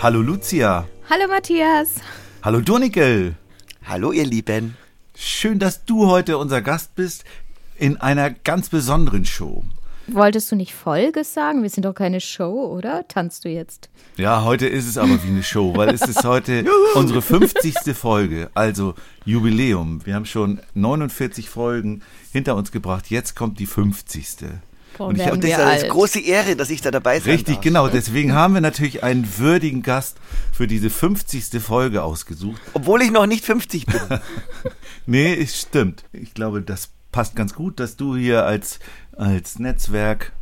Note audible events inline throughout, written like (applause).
Hallo Lucia. Hallo Matthias. Hallo Donikel. Hallo ihr Lieben. Schön, dass du heute unser Gast bist in einer ganz besonderen Show. Wolltest du nicht Folge sagen? Wir sind doch keine Show, oder? Tanzt du jetzt? Ja, heute ist es aber wie eine Show, weil es ist heute (laughs) unsere 50. Folge, also Jubiläum. Wir haben schon 49 Folgen hinter uns gebracht. Jetzt kommt die 50. Boah, Und ich werden hab- Das ist wir eine alt. große Ehre, dass ich da dabei sein Richtig, darf. genau. Deswegen haben wir natürlich einen würdigen Gast für diese 50. Folge ausgesucht. Obwohl ich noch nicht 50 bin. (laughs) Nee, es stimmt. Ich glaube, das passt ganz gut, dass du hier als, als Netzwerk,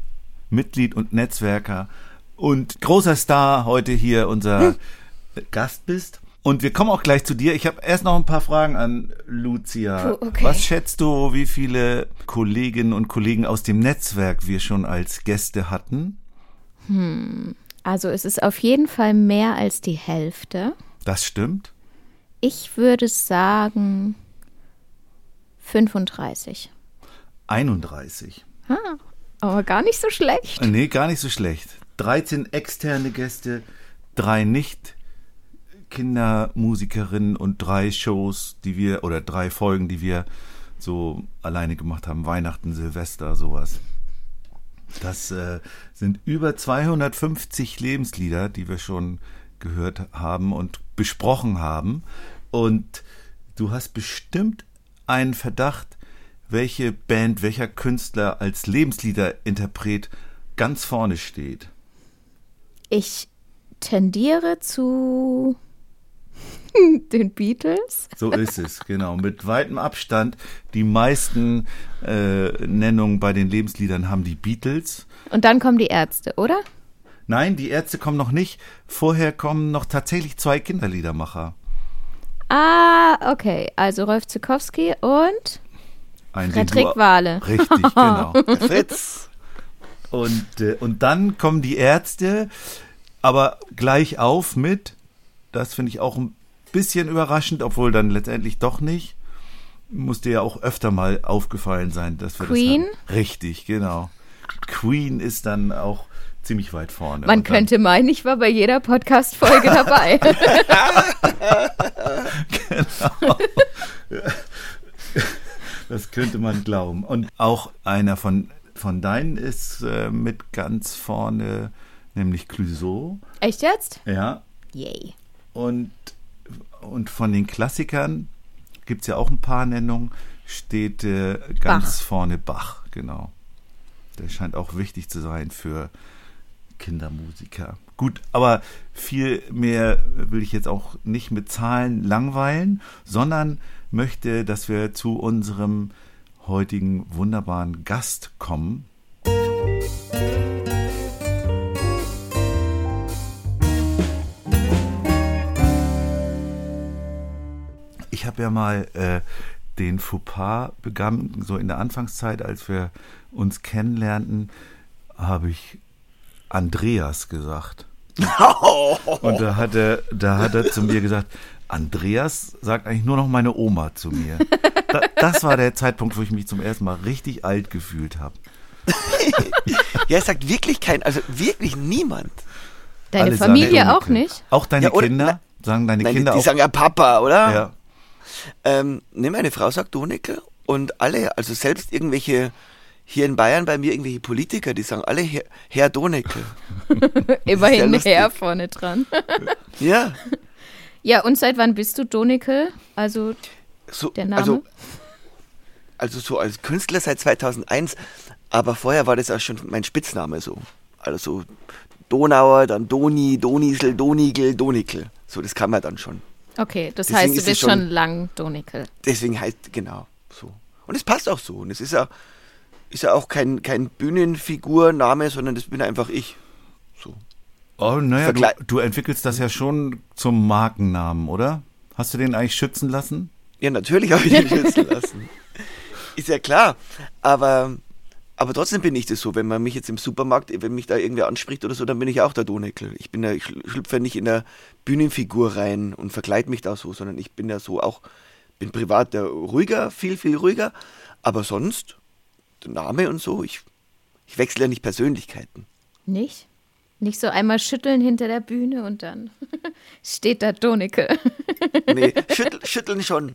Mitglied und Netzwerker und großer Star heute hier unser Gast bist. Und wir kommen auch gleich zu dir. Ich habe erst noch ein paar Fragen an Lucia. Puh, okay. Was schätzt du, wie viele Kolleginnen und Kollegen aus dem Netzwerk wir schon als Gäste hatten? Also es ist auf jeden Fall mehr als die Hälfte. Das stimmt. Ich würde sagen 35. 31. Aber gar nicht so schlecht. Nee, gar nicht so schlecht. 13 externe Gäste, drei nicht Kindermusikerinnen und drei Shows, die wir, oder drei Folgen, die wir so alleine gemacht haben. Weihnachten, Silvester, sowas. Das äh, sind über 250 Lebenslieder, die wir schon gehört haben und besprochen haben. Und du hast bestimmt einen Verdacht, welche Band, welcher Künstler als Lebensliederinterpret ganz vorne steht. Ich tendiere zu (laughs) den Beatles. So ist es, genau. Mit weitem Abstand. Die meisten äh, Nennungen bei den Lebensliedern haben die Beatles. Und dann kommen die Ärzte, oder? Nein, die Ärzte kommen noch nicht. Vorher kommen noch tatsächlich zwei Kinderliedermacher. Ah, okay. Also Rolf Zukowski und Ein, Patrick Wahle. Richtig, genau. (laughs) Fritz. Und, äh, und dann kommen die Ärzte, aber gleich auf mit, das finde ich auch ein bisschen überraschend, obwohl dann letztendlich doch nicht. Muss dir ja auch öfter mal aufgefallen sein, dass wir Queen? das haben. Richtig, genau. Queen ist dann auch ziemlich weit vorne. Man könnte meinen, ich war bei jeder Podcast-Folge dabei. (laughs) Das könnte man glauben. Und auch einer von, von deinen ist äh, mit ganz vorne, nämlich Clouseau. Echt jetzt? Ja, Yay. Und, und von den Klassikern gibt es ja auch ein paar Nennungen, steht äh, ganz Bach. vorne Bach, genau. Der scheint auch wichtig zu sein für Kindermusiker. Gut, aber viel mehr will ich jetzt auch nicht mit Zahlen langweilen, sondern möchte, dass wir zu unserem heutigen wunderbaren Gast kommen. Ich habe ja mal äh, den Fauxpas begangen, so in der Anfangszeit, als wir uns kennenlernten, habe ich Andreas gesagt. (laughs) Und da hat er, da hat er zu mir gesagt, Andreas sagt eigentlich nur noch meine Oma zu mir. Da, das war der Zeitpunkt, wo ich mich zum ersten Mal richtig alt gefühlt habe. (laughs) Ja, es sagt wirklich kein, also wirklich niemand. Deine Alle Familie auch nicht? Auch deine Ja, oder- Kinder? Sagen deine Nein, die, Kinder die auch? sagen ja Papa, oder? ja. Ähm, ne, meine Frau sagt Donecke und alle, also selbst irgendwelche hier in Bayern bei mir irgendwelche Politiker, die sagen alle Herr, Herr Donecke. (laughs) Immerhin. Herr vorne dran. (laughs) Ja, Ja, und seit wann bist du Donikel? Also, so, Der Name? Also, also so als Künstler seit 2001, aber vorher war das auch schon mein Spitzname so. Also so Donauer, dann Doni, Donisel, Donigel, Donikel. So, das kann man dann schon. Okay, das Deswegen heißt, du bist schon, schon- lang Donikel. Deswegen heißt, genau, so. Und es passt auch so. Und es ist ja, ist ja auch kein, kein Bühnenfigurname, sondern das bin einfach ich. So. Oh, naja, du, du entwickelst das ja schon zum Markennamen, oder? Hast du den eigentlich schützen lassen? Ja, natürlich habe ich den schützen lassen. (laughs) Ist ja klar. Aber, aber trotzdem bin ich das so. Wenn man mich jetzt im Supermarkt, wenn mich da irgendwer anspricht oder so, dann bin ich auch der Donekel. Ich bin ja, ich schlüpfe ja nicht in der Bühnenfigur rein und verkleide mich da so, sondern ich bin ja so auch, bin privat der ruhiger, viel, viel ruhiger. Aber sonst, der Name und so, ich, ich wechsle ja nicht Persönlichkeiten. Nicht? Nicht so einmal schütteln hinter der Bühne und dann (laughs) steht da Donike. Nee, schüttel, schütteln schon.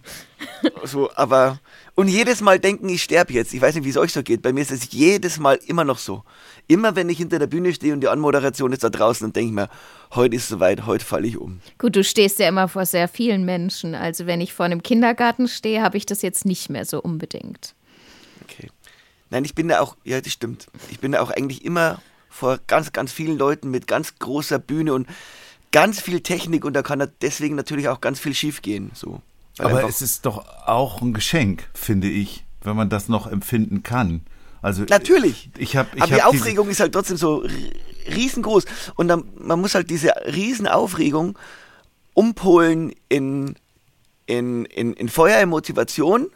So, aber. Und jedes Mal denken, ich sterbe jetzt. Ich weiß nicht, wie es euch so geht. Bei mir ist es jedes Mal immer noch so. Immer wenn ich hinter der Bühne stehe und die Anmoderation ist da draußen, dann denke ich mir, heute ist es soweit, heute falle ich um. Gut, du stehst ja immer vor sehr vielen Menschen. Also wenn ich vor einem Kindergarten stehe, habe ich das jetzt nicht mehr so unbedingt. Okay. Nein, ich bin da auch, ja, das stimmt. Ich bin da auch eigentlich immer vor ganz, ganz vielen Leuten mit ganz großer Bühne und ganz viel Technik und da kann deswegen natürlich auch ganz viel schief gehen. So. Aber es ist doch auch ein Geschenk, finde ich, wenn man das noch empfinden kann. Also Natürlich. Ich habe ich Aber die hab Aufregung ist halt trotzdem so riesengroß. Und dann, man muss halt diese Riesenaufregung umpolen in, in, in, in Feuer, in Motivation,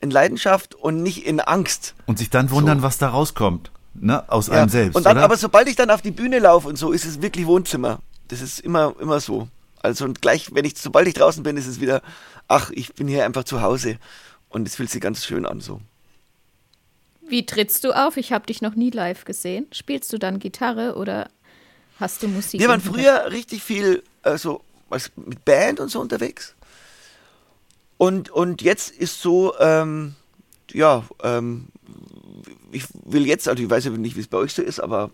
in Leidenschaft und nicht in Angst. und sich dann wundern, So. was da rauskommt, ne, aus Ja. einem selbst, und dann, oder? aber sobald ich dann auf die Bühne laufe und so, ist es wirklich Wohnzimmer. Das ist immer, immer so. Also und gleich, wenn ich, sobald ich draußen bin, ist es wieder, ach, ich bin hier einfach zu Hause. Und es fühlt sich ganz schön an so. Wie trittst du auf? Ich habe dich noch nie live gesehen. Spielst du dann Gitarre oder hast du Musik? Wir waren früher richtig viel also, als mit Band und so unterwegs. Und, und jetzt ist so, ähm, ja, ähm, ich will jetzt, also ich weiß nicht, wie es bei euch so ist, aber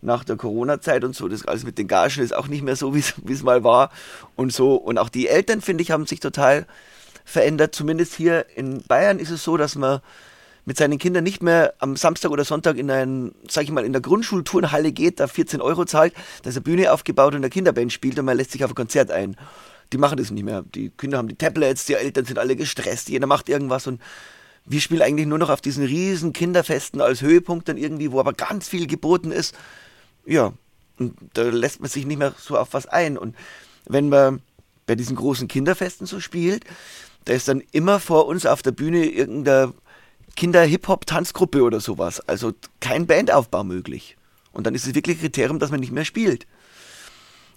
nach der Corona-Zeit und so, das alles mit den Gagen ist auch nicht mehr so, (laughs) wie es mal war und so. Und auch die Eltern, finde ich, haben sich total verändert. Zumindest hier in Bayern ist es so, dass man mit seinen Kindern nicht mehr am Samstag oder Sonntag in ein, sag ich mal, in der Grundschulturnhalle geht, da 14 Euro zahlt, da ist eine Bühne aufgebaut und eine Kinderband spielt und man lässt sich auf ein Konzert ein. Die machen das nicht mehr. Die Kinder haben die Tablets, die Eltern sind alle gestresst, jeder macht irgendwas und wir spielen eigentlich nur noch auf diesen riesen Kinderfesten als Höhepunkt dann irgendwie, wo aber ganz viel geboten ist. Ja, und da lässt man sich nicht mehr so auf was ein. Und wenn man bei diesen großen Kinderfesten so spielt, da ist dann immer vor uns auf der Bühne irgendeine Kinder-Hip-Hop-Tanzgruppe oder sowas. Also kein Bandaufbau möglich. Und dann ist es wirklich Kriterium, dass man nicht mehr spielt.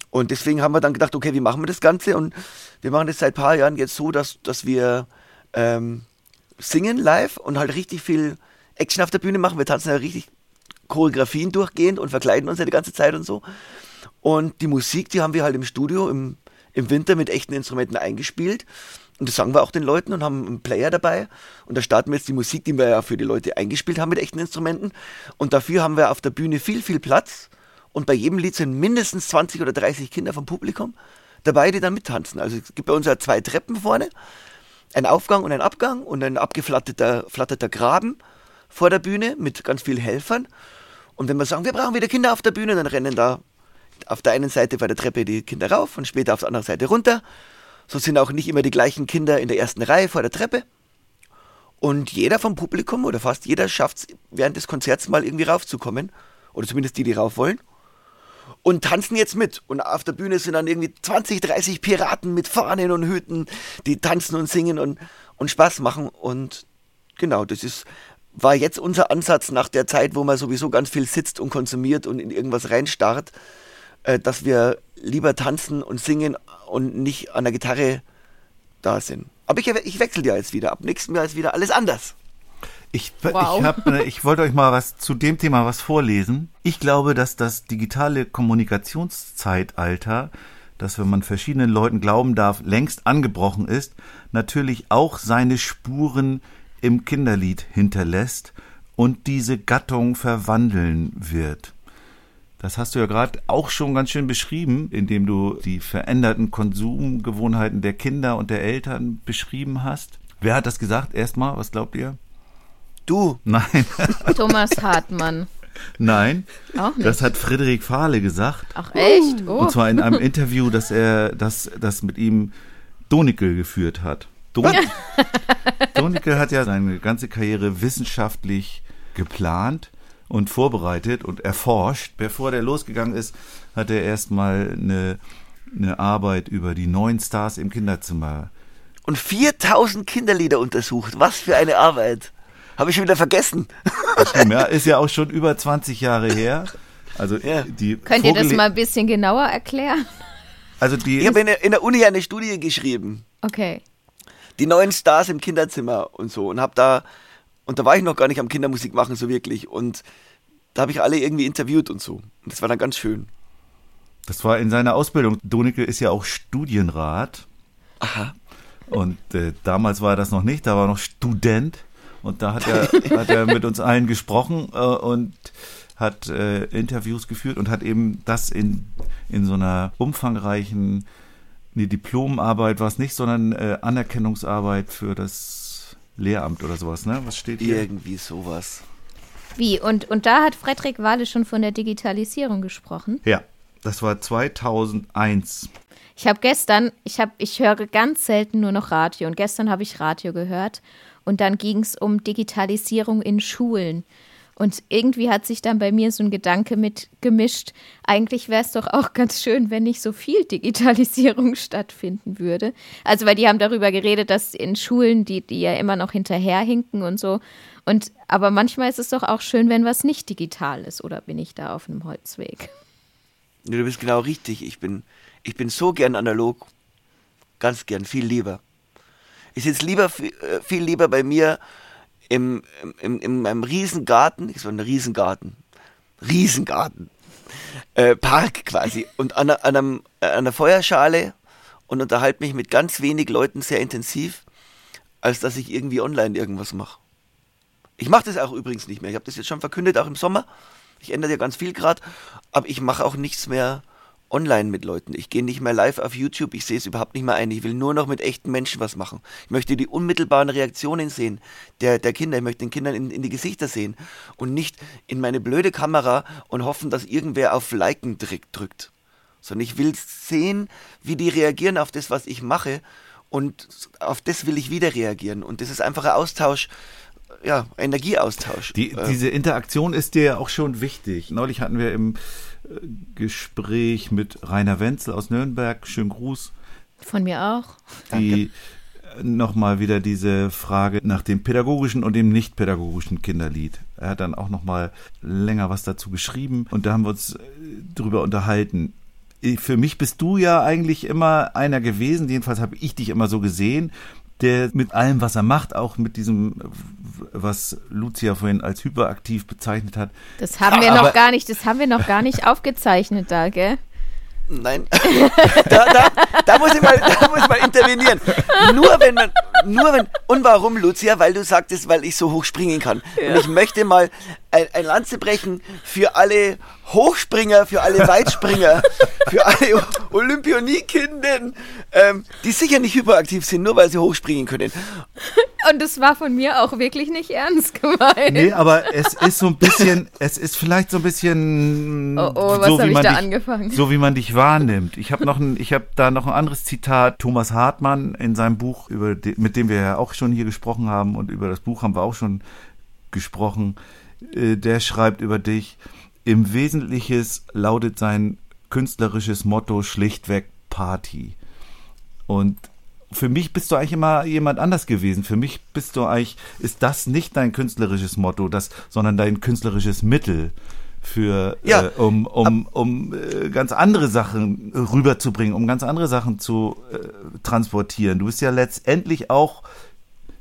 Und deswegen haben wir dann gedacht, okay, wie machen wir das Ganze? Und wir machen das seit ein paar Jahren jetzt so, dass, dass wir ähm, singen live und halt richtig viel Action auf der Bühne machen. Wir tanzen ja richtig Choreografien durchgehend und verkleiden uns ja die ganze Zeit und so. Und die Musik, die haben wir halt im Studio im, im Winter mit echten Instrumenten eingespielt. Und das sagen wir auch den Leuten und haben einen Player dabei. Und da starten wir jetzt die Musik, die wir ja für die Leute eingespielt haben mit echten Instrumenten. Und dafür haben wir auf der Bühne viel, viel Platz. Und bei jedem Lied sind mindestens 20 oder 30 Kinder vom Publikum dabei, die dann mittanzen. Also es gibt bei uns ja zwei Treppen vorne, ein Aufgang und ein Abgang und ein abgeflatterter flatterter Graben vor der Bühne mit ganz vielen Helfern. Und wenn wir sagen, wir brauchen wieder Kinder auf der Bühne, dann rennen da auf der einen Seite bei der Treppe die Kinder rauf und später auf der anderen Seite runter. So sind auch nicht immer die gleichen Kinder in der ersten Reihe vor der Treppe. Und jeder vom Publikum oder fast jeder schafft es während des Konzerts mal irgendwie raufzukommen. Oder zumindest die, die rauf wollen. Und tanzen jetzt mit. Und auf der Bühne sind dann irgendwie 20, 30 Piraten mit Fahnen und Hüten, die tanzen und singen und, und Spaß machen. Und genau, das ist, war jetzt unser Ansatz nach der Zeit, wo man sowieso ganz viel sitzt und konsumiert und in irgendwas reinstarrt, äh, dass wir lieber tanzen und singen und nicht an der Gitarre da sind. Aber ich, ich wechsle ja jetzt wieder. Ab nächstem Jahr ist wieder alles anders. Ich, Wow. ich, hab, ne, ich wollte euch mal was zu dem Thema was vorlesen. Ich glaube, dass das digitale Kommunikationszeitalter, das, wenn man verschiedenen Leuten glauben darf, längst angebrochen ist, natürlich auch seine Spuren im Kinderlied hinterlässt und diese Gattung verwandeln wird. Das hast du ja gerade auch schon ganz schön beschrieben, indem du die veränderten Konsumgewohnheiten der Kinder und der Eltern beschrieben hast. Wer hat das gesagt? Erstmal, was glaubt ihr? Du, Nein, Thomas Hartmann. nein. Auch nicht. Das hat Friedrich Fahle gesagt. Ach echt? Oh. Und zwar in einem (laughs) Interview, dass er das, das mit ihm Donikel geführt hat. Don Donikel hat ja seine ganze Karriere wissenschaftlich geplant und vorbereitet und erforscht. Bevor der losgegangen ist, hat er erstmal eine, eine Arbeit über die neuen Stars im Kinderzimmer. Und 4000 Kinderlieder untersucht. Was für eine Arbeit. Habe ich schon wieder vergessen. Geschrieben, ja, ist ja auch schon über 20 Jahre her. Also Ja. die Könnt ihr das mal ein bisschen genauer erklären? Also die Ich habe in, der- in der Uni eine Studie geschrieben. Okay. Die neuen Stars im Kinderzimmer und so. Und hab da, und da war ich noch gar nicht am Kindermusik machen so wirklich. Und da habe ich alle irgendwie interviewt und so. Und das war dann ganz schön. Das war in seiner Ausbildung. Donicke ist ja auch Studienrat. Aha. Und äh, damals war er das noch nicht, da war er noch Student. Und da hat er, (laughs) hat er mit uns allen gesprochen äh, und hat äh, Interviews geführt und hat eben das in, in so einer umfangreichen, nee, Diplomarbeit war es nicht, sondern äh, Anerkennungsarbeit für das Lehramt oder sowas, ne? Was steht hier? Irgendwie sowas. Wie? Und, und da hat Frederik Wahle schon von der Digitalisierung gesprochen. Ja, das war 2001. Ich habe gestern, ich habe, ich höre ganz selten nur noch Radio und gestern habe ich Radio gehört und dann ging es um Digitalisierung in Schulen. Und irgendwie hat sich dann bei mir so ein Gedanke mit gemischt. Eigentlich wäre es doch auch ganz schön, wenn nicht so viel Digitalisierung (laughs) stattfinden würde. Also, weil die haben darüber geredet, dass in Schulen, die, die ja immer noch hinterherhinken und so. Und aber manchmal ist es doch auch schön, wenn was nicht digital ist. Oder bin ich da auf einem Holzweg? Du bist genau richtig. Ich bin, ich bin so gern analog. Ganz gern, viel lieber. Ich sitze lieber, viel, äh, viel lieber bei mir im, im, in meinem Riesengarten. Ich so ein Riesengarten. Riesengarten. Äh, Park quasi. Und an, an, einem, äh, an einer Feuerschale und unterhalte mich mit ganz wenig Leuten sehr intensiv, als dass ich irgendwie online irgendwas mache. Ich mache das auch übrigens nicht mehr. Ich habe das jetzt schon verkündet, auch im Sommer. Ich ändere ja ganz viel gerade, aber ich mache auch nichts mehr online mit Leuten. Ich gehe nicht mehr live auf YouTube, ich sehe es überhaupt nicht mehr ein. Ich will nur noch mit echten Menschen was machen. Ich möchte die unmittelbaren Reaktionen sehen der, der Kinder. Ich möchte den Kindern in, in die Gesichter sehen und nicht in meine blöde Kamera und hoffen, dass irgendwer auf Liken drückt. Sondern ich will sehen, wie die reagieren auf das, was ich mache und auf das will ich wieder reagieren. Und das ist einfach ein Austausch, ja, Energieaustausch. Die, Äh, diese Interaktion ist dir ja auch schon wichtig. Neulich hatten wir im Gespräch mit Rainer Wenzel aus Nürnberg, schönen Gruß, Von mir auch. die nochmal wieder diese Frage nach dem pädagogischen und dem nicht pädagogischen Kinderlied. Er hat dann auch nochmal länger was dazu geschrieben und da haben wir uns äh, drüber unterhalten. Ich- Für mich bist du ja eigentlich immer einer gewesen, jedenfalls habe ich dich immer so gesehen, der mit allem, was er macht, auch mit diesem, was Lucia vorhin als hyperaktiv bezeichnet hat, Das haben wir Aber- noch gar nicht, das haben wir noch gar nicht aufgezeichnet da, gell? Nein, (laughs) da, da, da, muss ich mal, da muss ich mal intervenieren. Nur wenn man, nur wenn, und warum, Lucia? Weil du sagtest, weil ich so hoch springen kann. Und ich möchte mal ein, ein Lanze brechen für alle Hochspringer, für alle Weitspringer, (laughs) für alle Olympionikinden, ähm, die sicher nicht hyperaktiv sind, nur weil sie hochspringen können. Und das war von mir auch wirklich nicht ernst (laughs) gemeint. Nee, aber es ist so ein bisschen, es ist vielleicht so ein bisschen Oh, oh, was so, wie ich man da dich, angefangen? so wie man dich wahrnimmt. Ich habe noch ein, ich habe da noch ein anderes Zitat. Thomas Hartmann in seinem Buch, über mit dem wir ja auch schon hier gesprochen haben und über das Buch haben wir auch schon gesprochen. Äh, Der schreibt über dich. Im Wesentlichen lautet sein künstlerisches Motto schlichtweg Party. Und für mich bist du eigentlich immer jemand anders gewesen. Für mich bist du eigentlich, ist das nicht dein künstlerisches Motto, das, sondern dein künstlerisches Mittel für, Ja, äh, um, um, um äh, ganz andere Sachen rüberzubringen, um ganz andere Sachen zu äh, transportieren. Du bist ja letztendlich auch,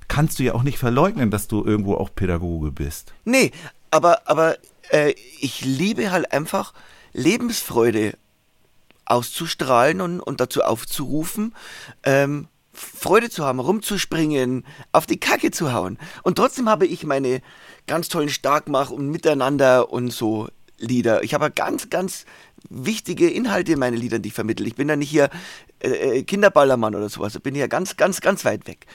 kannst du ja auch nicht verleugnen, dass du irgendwo auch Pädagoge bist. Nee, aber, aber äh, ich liebe halt einfach Lebensfreude auszustrahlen und, und dazu aufzurufen, ähm, Freude zu haben, rumzuspringen, auf die Kacke zu hauen. Und trotzdem habe ich meine ganz tollen Starkmach und Miteinander und so Lieder. Ich habe ganz, ganz wichtige Inhalte in meinen Liedern, die ich vermittle. Ich bin da nicht hier äh, äh, Kinderballermann oder sowas. Ich bin hier ganz, ganz, ganz weit weg.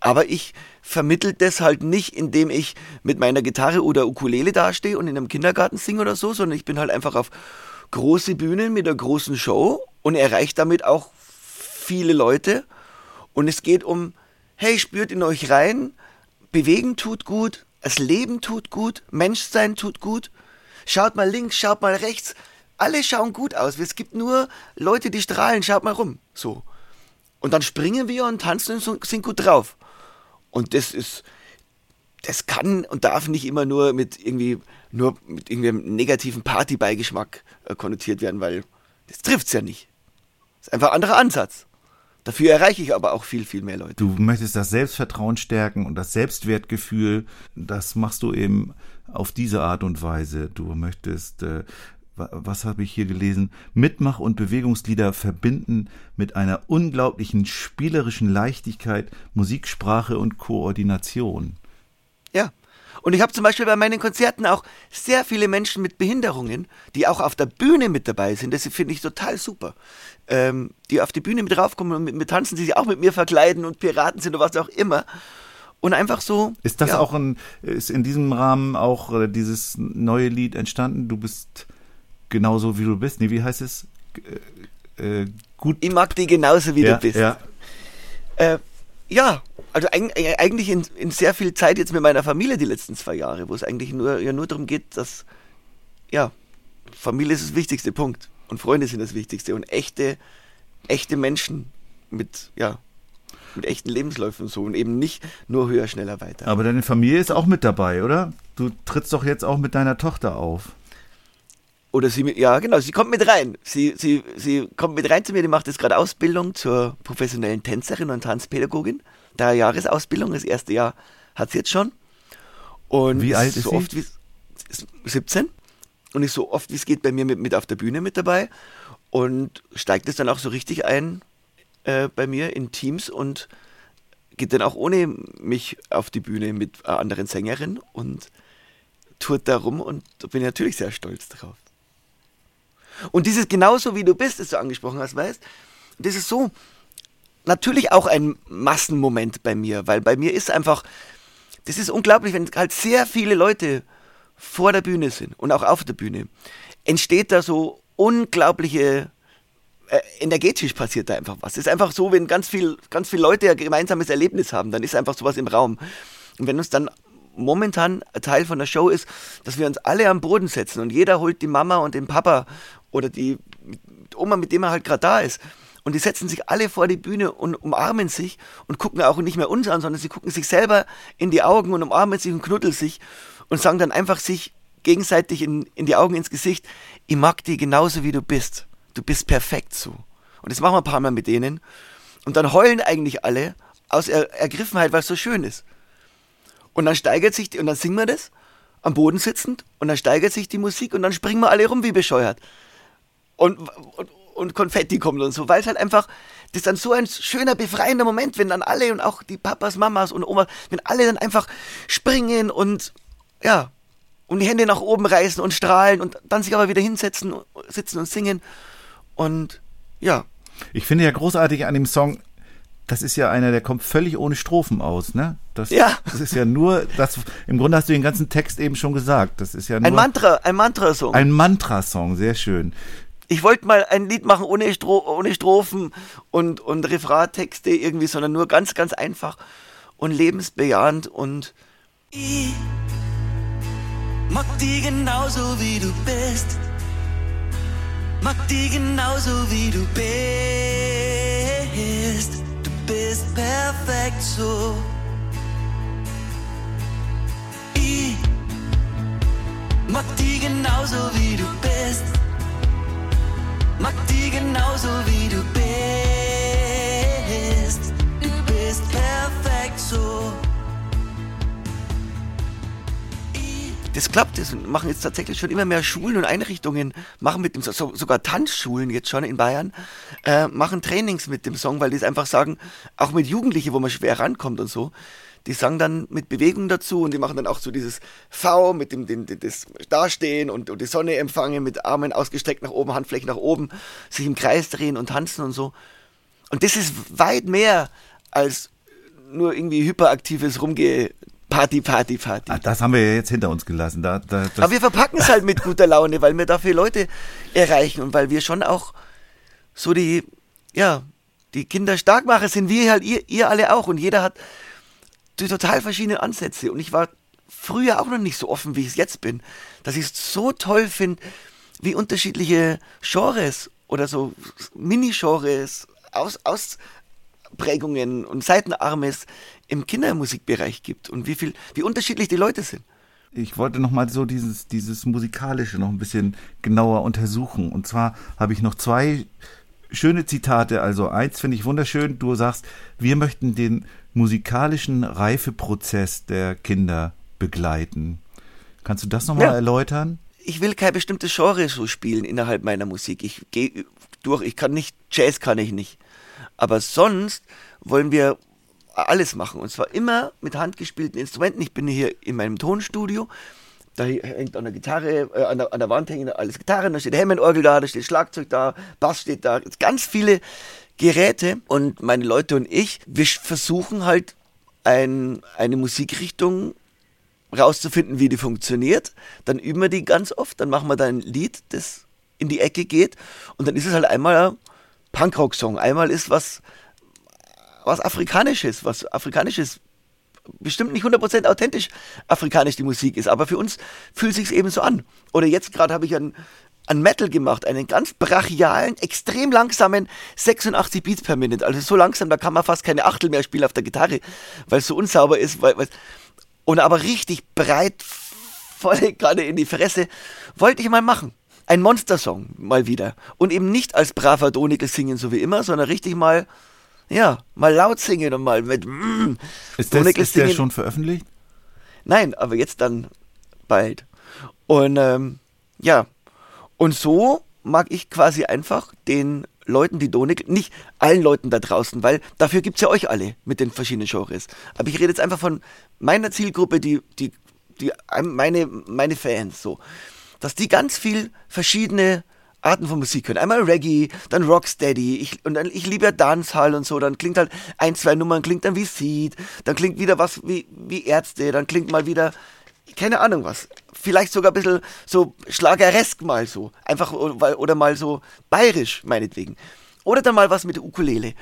Aber ich vermittel das halt nicht, indem ich mit meiner Gitarre oder Ukulele dastehe und in einem Kindergarten singe oder so, sondern ich bin halt einfach auf große Bühnen mit einer großen Show und erreiche damit auch viele Leute. Und es geht um, hey, spürt in euch rein, bewegen tut gut, das Leben tut gut, Menschsein tut gut. Schaut mal links, schaut mal rechts. Alle schauen gut aus. Es gibt nur Leute, die strahlen. Schaut mal rum. So. Und dann springen wir und tanzen und sind gut drauf. Und das ist, das kann und darf nicht immer nur mit irgendwie, nur mit irgendeinem negativen Partybeigeschmack äh, konnotiert werden, weil das trifft es ja nicht. Das ist einfach ein anderer Ansatz. Dafür erreiche ich aber auch viel, viel mehr Leute. Du möchtest das Selbstvertrauen stärken und das Selbstwertgefühl. Das machst du eben auf diese Art und Weise. Du möchtest, äh, was habe ich hier gelesen? Mitmach- und Bewegungslieder verbinden mit einer unglaublichen spielerischen Leichtigkeit, Musiksprache und Koordination. Ja. Und ich habe zum Beispiel bei meinen Konzerten auch sehr viele Menschen mit Behinderungen, die auch auf der Bühne mit dabei sind. Das finde ich total super. Ähm, die auf die Bühne mit raufkommen und mit mir tanzen, die sich auch mit mir verkleiden und Piraten sind oder was auch immer. Und einfach so. Ist das ja. auch ein, ist in diesem Rahmen auch äh, dieses neue Lied entstanden? Du bist genauso wie du bist. Nee, wie heißt es? Äh, äh, gut. Ich mag die genauso wie ja, du bist. Ja. Ja, also äh, eigentlich in, in, sehr viel Zeit jetzt mit meiner Familie die letzten zwei Jahre, wo es eigentlich nur, ja, nur darum geht, dass, ja, Familie ist das wichtigste Punkt und Freunde sind das Wichtigste und echte, echte Menschen mit, ja, mit echten Lebensläufen so und eben nicht nur höher, schneller, weiter. Aber deine Familie ist auch mit dabei, oder? Du trittst doch jetzt auch mit deiner Tochter auf. Oder sie, ja genau, sie kommt mit rein. Sie, sie, sie kommt mit rein zu mir, die macht jetzt gerade Ausbildung zur professionellen Tänzerin und Tanzpädagogin. Drei Jahresausbildung, das erste Jahr hat sie jetzt schon. Und wie alt ist so sie? Oft wie, 17 und ist so oft wie es geht bei mir mit, mit auf der Bühne mit dabei und steigt es dann auch so richtig ein äh, bei mir in Teams und geht dann auch ohne mich auf die Bühne mit einer anderen Sängerin und tourt da rum und bin ich natürlich sehr stolz drauf. Und dieses genauso wie du bist, das du angesprochen hast, weißt, das ist so natürlich auch ein Massenmoment bei mir, weil bei mir ist einfach, das ist unglaublich, wenn halt sehr viele Leute vor der Bühne sind und auch auf der Bühne, entsteht da so unglaubliche äh, energetisch passiert da einfach was. Es ist einfach so, wenn ganz viel, ganz viele Leute ein gemeinsames Erlebnis haben, dann ist einfach sowas im Raum. Und wenn uns dann momentan ein Teil von der Show ist, dass wir uns alle am Boden setzen und jeder holt die Mama und den Papa oder die Oma, mit dem er halt gerade da ist. Und die setzen sich alle vor die Bühne und umarmen sich und gucken auch nicht mehr uns an, sondern sie gucken sich selber in die Augen und umarmen sich und knuddeln sich und sagen dann einfach sich gegenseitig in, in die Augen ins Gesicht, ich mag dich genauso wie du bist. Du bist perfekt so. Und das machen wir ein paar Mal mit denen. Und dann heulen eigentlich alle aus er Ergriffenheit, weil es so schön ist. Und dann steigert sich die, und dann singen wir das, am Boden sitzend, und dann steigert sich die Musik und dann springen wir alle rum wie bescheuert. Und, und, und Konfetti kommt und so, weil es halt einfach, das ist dann so ein schöner, befreiender Moment, wenn dann alle und auch die Papas, Mamas und Omas, wenn alle dann einfach springen und, ja, und die Hände nach oben reißen und strahlen und dann sich aber wieder hinsetzen, sitzen und singen. Und ja. Ich finde ja großartig an dem Song, das ist ja einer, der kommt völlig ohne Strophen aus, ne? Das, ja. das ist ja nur, das, im Grunde hast du den ganzen Text eben schon gesagt. Das ist ja nur. Ein Mantra, ein Mantra-Song. Ein Mantra-Song, sehr schön. Ich wollte mal ein Lied machen ohne, Stro ohne Strophen und, und Refrattexte irgendwie, sondern nur ganz, ganz einfach und lebensbejahend und. Ich mag die genauso wie du bist. Mag die genauso wie du bist. Du bist perfekt so. Ich mag die genauso wie du bist. Mag die genauso wie du bist. Du bist perfekt so. das klappt. Das machen jetzt tatsächlich schon immer mehr Schulen und Einrichtungen, machen mit dem so, sogar Tanzschulen jetzt schon in Bayern, äh, machen Trainings mit dem Song, weil die es einfach sagen, auch mit Jugendlichen, wo man schwer rankommt und so, die sagen dann mit Bewegung dazu und die machen dann auch so dieses V mit dem, dem, dem das Dastehen und, und die Sonne empfangen mit Armen ausgestreckt nach oben, Handflächen nach oben, sich im Kreis drehen und tanzen und so. Und das ist weit mehr als nur irgendwie hyperaktives Rumge Party, Party, Party. Ah, das haben wir ja jetzt hinter uns gelassen. Da, da, Aber wir verpacken es halt mit guter Laune, weil wir dafür Leute erreichen und weil wir schon auch so die, ja, die Kinder Starkmacher sind, wir halt, ihr, ihr alle auch. Und jeder hat total verschiedenen Ansätze. Und ich war früher auch noch nicht so offen, wie ich es jetzt bin, dass ich es so toll finde, wie unterschiedliche Genres oder so Mini-Genres, Aus, Ausprägungen und Seitenarmes im Kindermusikbereich gibt und wie viel, wie unterschiedlich die Leute sind. Ich wollte noch mal so dieses, dieses Musikalische noch ein bisschen genauer untersuchen. Und zwar habe ich noch zwei schöne Zitate. Also eins finde ich wunderschön. Du sagst, wir möchten den musikalischen Reifeprozess der Kinder begleiten. Kannst du das nochmal Ja. erläutern? ich will kein bestimmtes Genre so spielen innerhalb meiner Musik. Ich gehe durch, ich kann nicht, Jazz kann ich nicht. Aber sonst wollen wir alles machen. Und zwar immer mit handgespielten Instrumenten. Ich bin hier in meinem Tonstudio. Da hängt an der Gitarre, äh, an, der, an der Wand hängen alles Gitarren, da steht Hammond-Orgel da, da steht Schlagzeug da, Bass steht da, ganz viele Geräte. Und meine Leute und ich, wir versuchen halt ein, eine Musikrichtung rauszufinden, wie die funktioniert. Dann üben wir die ganz oft. Dann machen wir da ein Lied, das in die Ecke geht. Und dann ist es halt einmal ein Punkrock-Song. Einmal ist was, was Afrikanisches, was Afrikanisches. Bestimmt nicht 100% authentisch afrikanisch die Musik ist, aber für uns fühlt sich eben so an. Oder jetzt gerade habe ich einen, einen Metal gemacht, einen ganz brachialen, extrem langsamen 86 Beats per Minute. Also so langsam, da kann man fast keine Achtel mehr spielen auf der Gitarre, weil es so unsauber ist, weil, weil und aber richtig breit, volle Kanne in die Fresse, wollte ich mal machen. Ein Monstersong mal wieder. Und eben nicht als braver Donikel singen, so wie immer, sondern richtig mal, ja, mal laut singen und mal mit mm, Ist, das, ist der schon veröffentlicht? Nein, aber jetzt dann bald. Und ähm, ja, und so mag ich quasi einfach den Leuten, die Donik, nicht allen Leuten da draußen, weil dafür gibt's ja euch alle mit den verschiedenen Genres. Aber ich rede jetzt einfach von meiner Zielgruppe, die, die, die meine, meine Fans so. Dass die ganz viel verschiedene Arten von Musik können. Einmal Reggae, dann Rocksteady, ich, und dann, ich liebe ja Dancehall und so, dann klingt halt ein, zwei Nummern, klingt dann wie Seed, dann klingt wieder was wie, wie Ärzte, dann klingt mal wieder, keine Ahnung was, vielleicht sogar ein bisschen so schlageresk mal so, einfach, oder mal so bayerisch, meinetwegen. Oder dann mal was mit der Ukulele.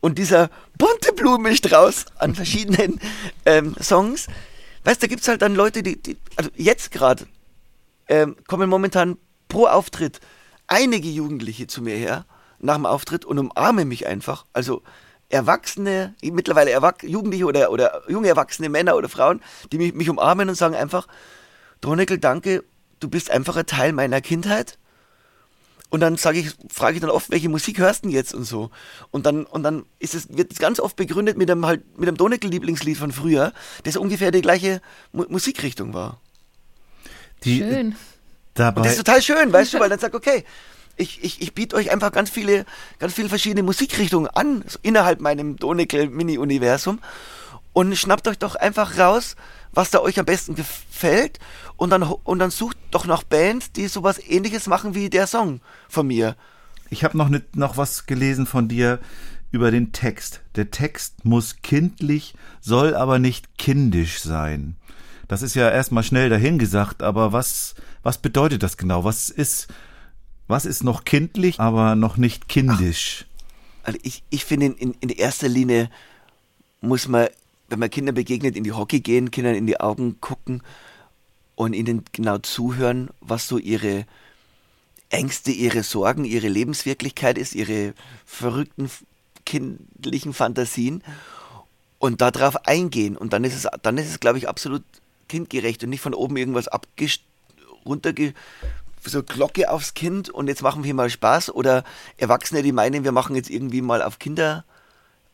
Und dieser bunte Blumenstrauß an verschiedenen (laughs) ähm, Songs, weißt du, da gibt's halt dann Leute, die, die also jetzt gerade, ähm, kommen momentan pro Auftritt einige Jugendliche zu mir her, nach dem Auftritt und umarmen mich einfach. Also Erwachsene, mittlerweile Erwach Jugendliche oder, oder junge Erwachsene Männer oder Frauen, die mich, mich umarmen und sagen einfach, Donekel, danke, du bist einfach ein Teil meiner Kindheit. Und dann sage ich, frage ich dann oft, welche Musik hörst du denn jetzt und so. Und dann, und dann ist es, wird es ganz oft begründet mit einem halt, mit einem Donekel-Lieblingslied von früher, das ungefähr die gleiche Mu Musikrichtung war. Die, Schön. Dabei, Und das ist total schön, weißt du, weil dann sagt, okay, ich, ich, ich biete euch einfach ganz viele, ganz viele verschiedene Musikrichtungen an, so innerhalb meinem Donekel-Mini-Universum und schnappt euch doch einfach raus, was da euch am besten gefällt und dann, und dann sucht doch nach Bands, die sowas ähnliches machen wie der Song von mir. Ich habe noch, noch was gelesen von dir über den Text. Der Text muss kindlich, soll aber nicht kindisch sein. Das ist ja erstmal schnell dahingesagt, aber was, was bedeutet das genau? Was ist, was ist noch kindlich, aber noch nicht kindisch? Also ich, ich finde, in, in erster Linie muss man, wenn man Kindern begegnet, in die Hockey gehen, Kindern in die Augen gucken und ihnen genau zuhören, was so ihre Ängste, ihre Sorgen, ihre Lebenswirklichkeit ist, ihre verrückten kindlichen Fantasien und darauf eingehen. Und dann ist es, dann ist es, glaube ich, absolut kindgerecht und nicht von oben irgendwas abgest runterge so Glocke aufs Kind und jetzt machen wir mal Spaß oder Erwachsene, die meinen, wir machen jetzt irgendwie mal auf Kinder,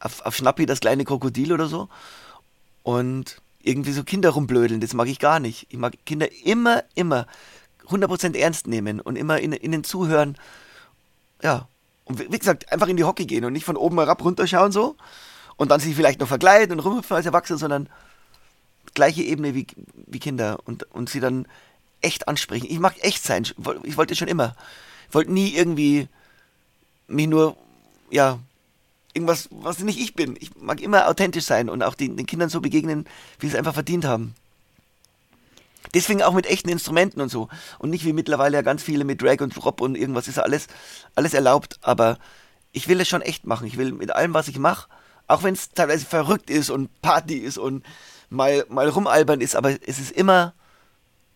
auf, auf Schnappi das kleine Krokodil oder so und irgendwie so Kinder rumblödeln, das mag ich gar nicht. Ich mag Kinder immer, immer 100% ernst nehmen und immer in, ihnen zuhören. Ja, und wie gesagt, einfach in die Hockey gehen und nicht von oben herab runterschauen so und dann sich vielleicht noch verkleiden und rumhüpfen als Erwachsene, sondern gleiche Ebene wie, wie Kinder und, und sie dann echt ansprechen. Ich mag echt sein. Ich woll- Ich wollte schon immer. Ich wollte nie irgendwie mich nur, ja, irgendwas, was nicht ich bin. Ich mag immer authentisch sein und auch den, den Kindern so begegnen, wie sie es einfach verdient haben. Deswegen auch mit echten Instrumenten und so. Und nicht wie mittlerweile ja ganz viele mit Drag und Drop und irgendwas ist ja alles, alles erlaubt. Aber ich will es schon echt machen. Ich will mit allem, was ich mache, Auch wenn es teilweise verrückt ist und Party ist und mal, mal rumalbern ist, aber es ist immer,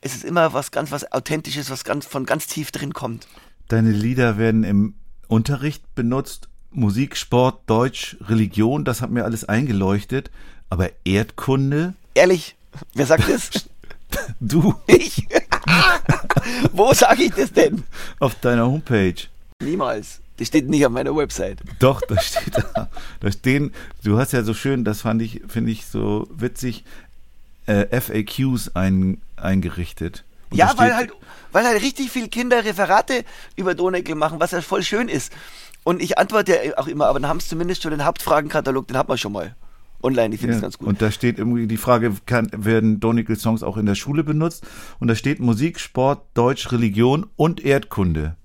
es ist immer was ganz was Authentisches, was ganz von ganz tief drin kommt. Deine Lieder werden im Unterricht benutzt. Musik, Sport, Deutsch, Religion, das hat mir alles eingeleuchtet. Aber Erdkunde, Ehrlich, wer sagt das? (laughs) du ich. (laughs) Wo sage ich das denn? auf deiner Homepage. Niemals. Das steht nicht auf meiner Website. Doch, das steht da. Da stehen, du hast ja so schön, das fand ich, finde ich so witzig, äh, FAQs ein, eingerichtet. Und Ja, weil halt, weil halt richtig viele Kinder Referate über Doneckel machen, was ja voll schön ist. Und ich antworte ja auch immer, aber dann haben sie zumindest schon den Hauptfragenkatalog, den hat man schon mal online. Ich finde Ja, das ganz gut. Und da steht irgendwie die Frage, kann, werden Donikel-Songs auch in der Schule benutzt? Und da steht Musik, Sport, Deutsch, Religion und Erdkunde.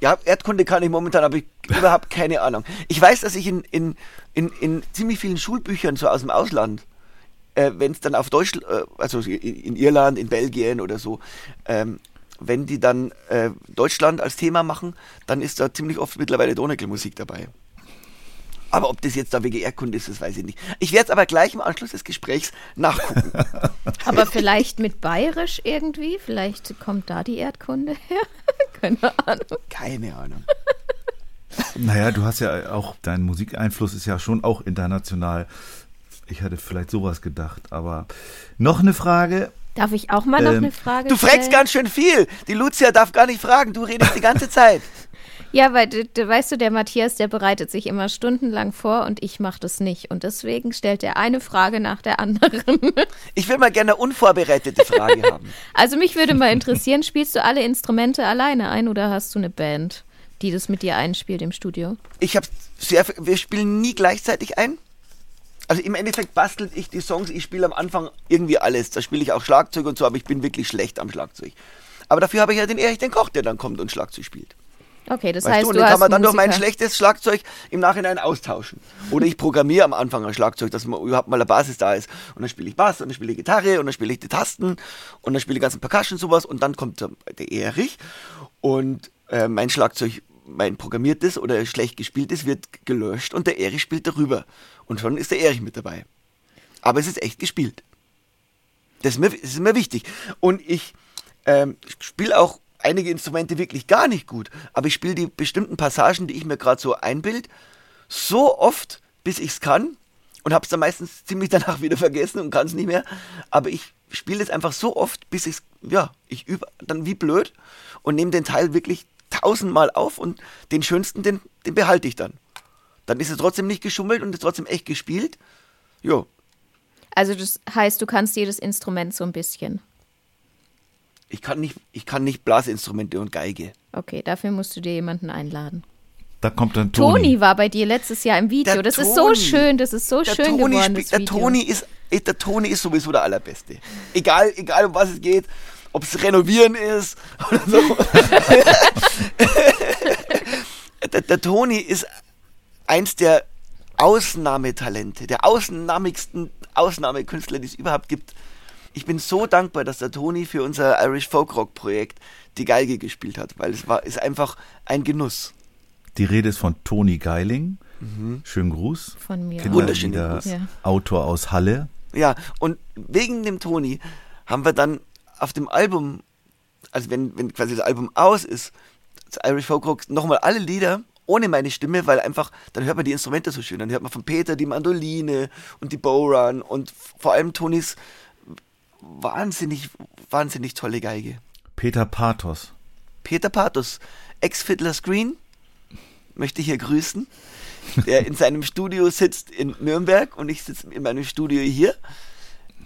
Ja, Erdkunde kann ich momentan, aber ich überhaupt keine Ahnung. Ich weiß, dass ich in, in, in, in ziemlich vielen Schulbüchern so aus dem Ausland, äh, wenn es dann auf Deutsch, äh, also in, in Irland, in Belgien oder so, ähm, wenn die dann äh, Deutschland als Thema machen, dann ist da ziemlich oft mittlerweile Donekel-Musik dabei. Aber ob das jetzt da wegen Erdkunde ist, das weiß ich nicht. Ich werde es aber gleich im Anschluss des Gesprächs nachgucken. (laughs) Aber vielleicht mit Bayerisch irgendwie? Vielleicht kommt da die Erdkunde her? (laughs) Keine Ahnung. Keine Ahnung. Naja, du hast ja auch, dein Musikeinfluss ist ja schon auch international. Ich hatte vielleicht sowas gedacht, aber noch eine Frage. Darf ich auch mal noch Ähm, eine Frage Du stellen? fragst ganz schön viel. Die Lucia darf gar nicht fragen. Du redest die ganze Zeit. (laughs) Ja, weil du, du, weißt du, der Matthias, der bereitet sich immer stundenlang vor und ich mache das nicht. Und deswegen stellt er eine Frage nach der anderen. (laughs) Ich will mal gerne eine unvorbereitete Frage (laughs) haben. Also mich würde mal interessieren, spielst du alle Instrumente alleine ein oder hast du eine Band, die das mit dir einspielt im Studio? Ich habe sehr, wir spielen nie gleichzeitig ein. Also im Endeffekt bastelt ich die Songs. Ich spiele am Anfang irgendwie alles. Da spiele ich auch Schlagzeug und so, aber ich bin wirklich schlecht am Schlagzeug. Aber dafür habe ich ja den Erich den Koch, der dann kommt und Schlagzeug spielt. Okay, das Weißt heißt, du, und den kann man dann durch mein Musiker. schlechtes Schlagzeug im Nachhinein austauschen. Oder ich programmiere am Anfang ein Schlagzeug, dass man überhaupt mal eine Basis da ist. Und dann spiele ich Bass und dann spiele ich Gitarre und dann spiele ich die Tasten und dann spiele ich ganzen Percussion sowas und dann kommt der, der Erich und äh, mein Schlagzeug, mein programmiertes oder schlecht gespieltes wird gelöscht und der Erich spielt darüber. Und schon ist der Erich mit dabei. Aber es ist echt gespielt. Das ist mir, das ist mir wichtig. Und ich ähm, spiele auch einige Instrumente wirklich gar nicht gut, aber ich spiele die bestimmten Passagen, die ich mir gerade so einbild, so oft, bis ich es kann und habe es dann meistens ziemlich danach wieder vergessen und kann es nicht mehr. Aber ich spiele es einfach so oft, bis ich es, ja, ich übe dann wie blöd und nehme den Teil wirklich tausendmal auf und den schönsten, den, den behalte ich dann. Dann ist es trotzdem nicht geschummelt und ist trotzdem echt gespielt. Jo, Also das heißt, du kannst jedes Instrument so ein bisschen. ich kann nicht, ich kann nicht Blasinstrumente und Geige. Okay, dafür musst du dir jemanden einladen. Da kommt dann Toni. Toni war bei dir letztes Jahr im Video. Der das ist so Toni. schön, das ist so Der schön Toni, geworden, das der. Toni ist, der Toni ist sowieso der Allerbeste. Egal, egal um was es geht, ob es renovieren ist (laughs) oder so. (laughs) der, der Toni ist eins der Ausnahmetalente, der ausnahmigsten Ausnahmekünstler, die es überhaupt gibt. Ich bin so dankbar, dass der Toni für unser Irish Folk Rock Projekt die Geige gespielt hat, weil es war ist einfach ein Genuss. Die Rede ist von Toni Geiling. Schönen Gruß. Von mir. Wunderschönen Gruß. Ja. Autor aus Halle. Ja, und wegen dem Toni haben wir dann auf dem Album, also wenn, wenn quasi das Album aus ist, das Irish Folk Rock, nochmal alle Lieder ohne meine Stimme, weil einfach, dann hört man die Instrumente so schön. Dann hört man von Peter die Mandoline und die Bowrun und vor allem Tonis wahnsinnig, wahnsinnig tolle Geige. Peter Pathos. Peter Pathos, Ex-Fiddler Screen, möchte ich hier grüßen, der in seinem Studio sitzt in Nürnberg und ich sitze in meinem Studio hier.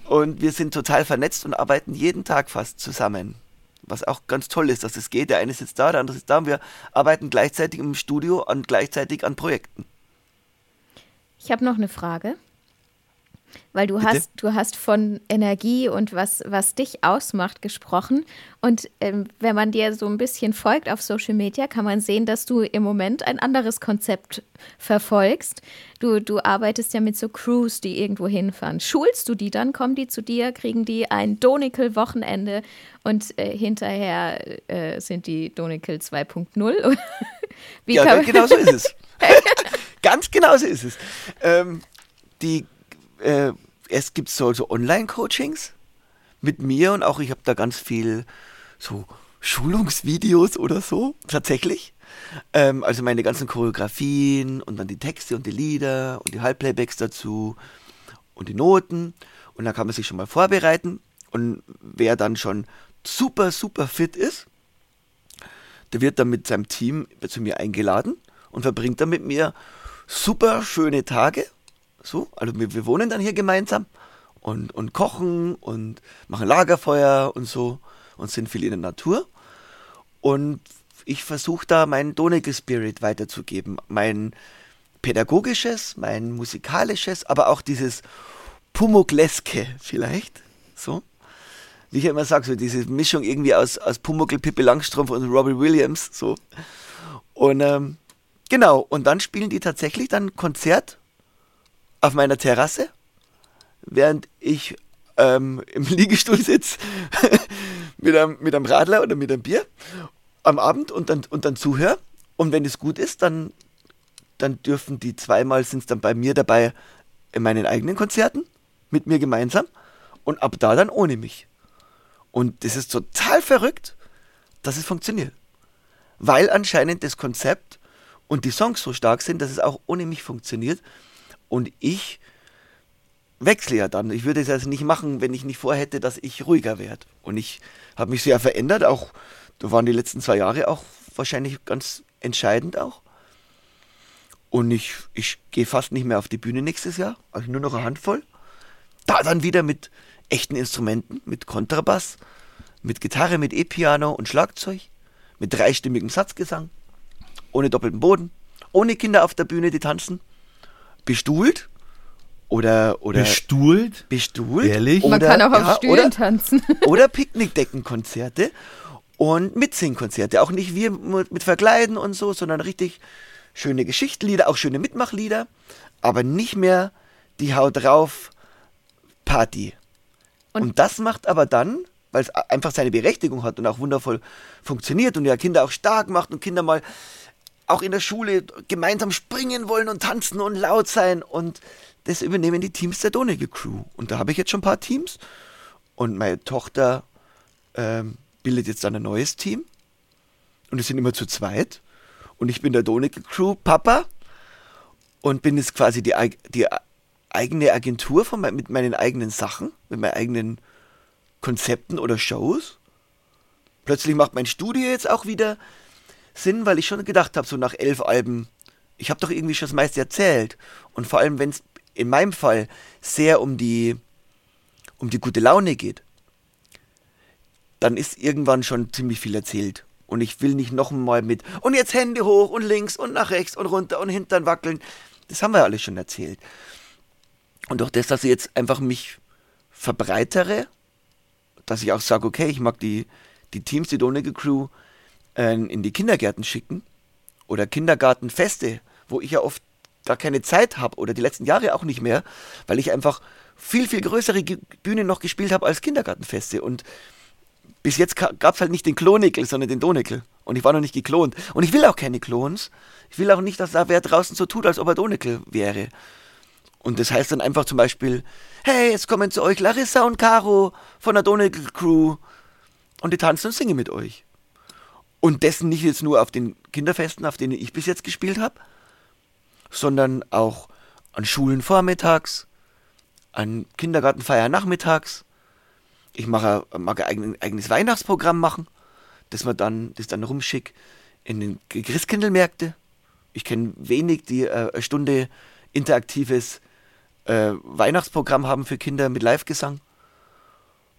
Und wir sind total vernetzt und arbeiten jeden Tag fast zusammen. Was auch ganz toll ist, dass es geht. Der eine sitzt da, der andere sitzt da und wir arbeiten gleichzeitig im Studio und gleichzeitig an Projekten. Ich habe noch eine Frage. Weil du Bitte? hast, du hast von Energie und was, was dich ausmacht gesprochen. Und ähm, wenn man dir so ein bisschen folgt auf Social Media, kann man sehen, dass du im Moment ein anderes Konzept verfolgst. Du, du arbeitest ja mit so Crews, die irgendwo hinfahren. Schulst du die dann? Kommen die zu dir? Kriegen die ein Donikel-Wochenende? Und äh, hinterher äh, sind die Donikel 2.0? (laughs) Wie ja, kann- genau so ist es. (laughs) Ganz genau so ist es. Ähm, die, äh, es gibt so, so Online-Coachings mit mir und auch ich habe da ganz viel so Schulungsvideos oder so, tatsächlich. Ähm, also meine ganzen Choreografien und dann die Texte und die Lieder und die Halbplaybacks dazu und die Noten. Und da kann man sich schon mal vorbereiten. Und wer dann schon super, super fit ist, der wird dann mit seinem Team zu mir eingeladen und verbringt dann mit mir super schöne Tage. So, also wir, wir wohnen dann hier gemeinsam und, und kochen und machen Lagerfeuer und so und sind viel in der Natur. Und ich versuche da meinen Donegel Spirit weiterzugeben. Mein pädagogisches, mein musikalisches, aber auch dieses Pumukleske vielleicht. So. Wie ich ja immer sage, so diese Mischung irgendwie aus, aus Pumuckl, Pippi Langstrumpf und Robbie Williams. So. Und ähm, genau, und dann spielen die tatsächlich dann Konzert auf meiner Terrasse, während ich ähm, im (laughs) Liegestuhl sitze (laughs) mit, einem, mit einem Radler oder mit einem Bier am Abend und dann, und dann zuhöre. Und wenn es gut ist, dann, dann dürfen die zweimal sind es dann bei mir dabei in meinen eigenen Konzerten mit mir gemeinsam und ab da dann ohne mich. Und das ist total verrückt, dass es funktioniert. Weil anscheinend das Konzept und die Songs so stark sind, dass es auch ohne mich funktioniert. Und ich wechsle ja dann. Ich würde es also nicht machen, wenn ich nicht vorhätte, dass ich ruhiger werde. Und ich habe mich sehr verändert, auch da waren die letzten zwei Jahre auch wahrscheinlich ganz entscheidend auch. Und ich, ich gehe fast nicht mehr auf die Bühne nächstes Jahr, also nur noch eine Handvoll. Da dann wieder mit echten Instrumenten, mit Kontrabass, mit Gitarre, mit E-Piano und Schlagzeug, mit dreistimmigem Satzgesang, ohne doppelten Boden, ohne Kinder auf der Bühne, die tanzen, bestuhlt oder oder Bestuhlt? bestuhlt. Ehrlich? Man Oder, kann auch auf ja, Stühlen oder, tanzen. (laughs) oder Picknickdeckenkonzerte und Mitsingkonzerte. Auch nicht wir mit mit Verkleiden und so, sondern richtig schöne Geschichtenlieder, auch schöne Mitmachlieder, aber nicht mehr die Haut drauf Party. Und, Und- das macht aber dann, weil es einfach seine Berechtigung hat und auch wundervoll funktioniert und ja Kinder auch stark macht und Kinder mal auch in der Schule gemeinsam springen wollen und tanzen und laut sein und das übernehmen die Teams der Donegel Crew. Und da habe ich jetzt schon ein paar Teams und meine Tochter ähm, bildet jetzt dann ein neues Team und es sind immer zu zweit und ich bin der Donegel Crew Papa und bin jetzt quasi die, die eigene Agentur von, mit meinen eigenen Sachen, mit meinen eigenen Konzepten oder Shows. Plötzlich macht mein Studio jetzt auch wieder Sinn, weil ich schon gedacht habe, so nach elf Alben, ich habe doch irgendwie schon das meiste erzählt. Und vor allem, wenn es in meinem Fall sehr um die, um die gute Laune geht, dann ist irgendwann schon ziemlich viel erzählt. Und ich will nicht noch mal mit, und jetzt Hände hoch und links und nach rechts und runter und Hintern wackeln. Das haben wir alles schon erzählt. Und durch das, dass ich jetzt einfach mich verbreitere, dass ich auch sage, okay, ich mag die, die Teams, die Donegel Crew äh, in die Kindergärten schicken oder Kindergartenfeste, wo ich ja oft gar keine Zeit habe oder die letzten Jahre auch nicht mehr, weil ich einfach viel, viel größere Bühnen noch gespielt habe als Kindergartenfeste. Und bis jetzt gab es halt nicht den Klonikel, sondern den Donekel. Und ich war noch nicht geklont. Und ich will auch keine Klons. Ich will auch nicht, dass da wer draußen so tut, als ob er Donekel wäre. Und das heißt dann einfach zum Beispiel, hey, jetzt kommen zu euch Larissa und Caro von der Donegal Crew und die tanzen und singen mit euch. Und dessen nicht jetzt nur auf den Kinderfesten, auf denen ich bis jetzt gespielt habe, sondern auch an Schulen vormittags, an Kindergartenfeier nachmittags. Ich mache, mag ein eigen- eigenes Weihnachtsprogramm machen, das man dann, das dann rumschick in den Christkindlmärkte. Ich kenne wenig, die äh, eine Stunde interaktives äh, Weihnachtsprogramm haben für Kinder mit Live-Gesang.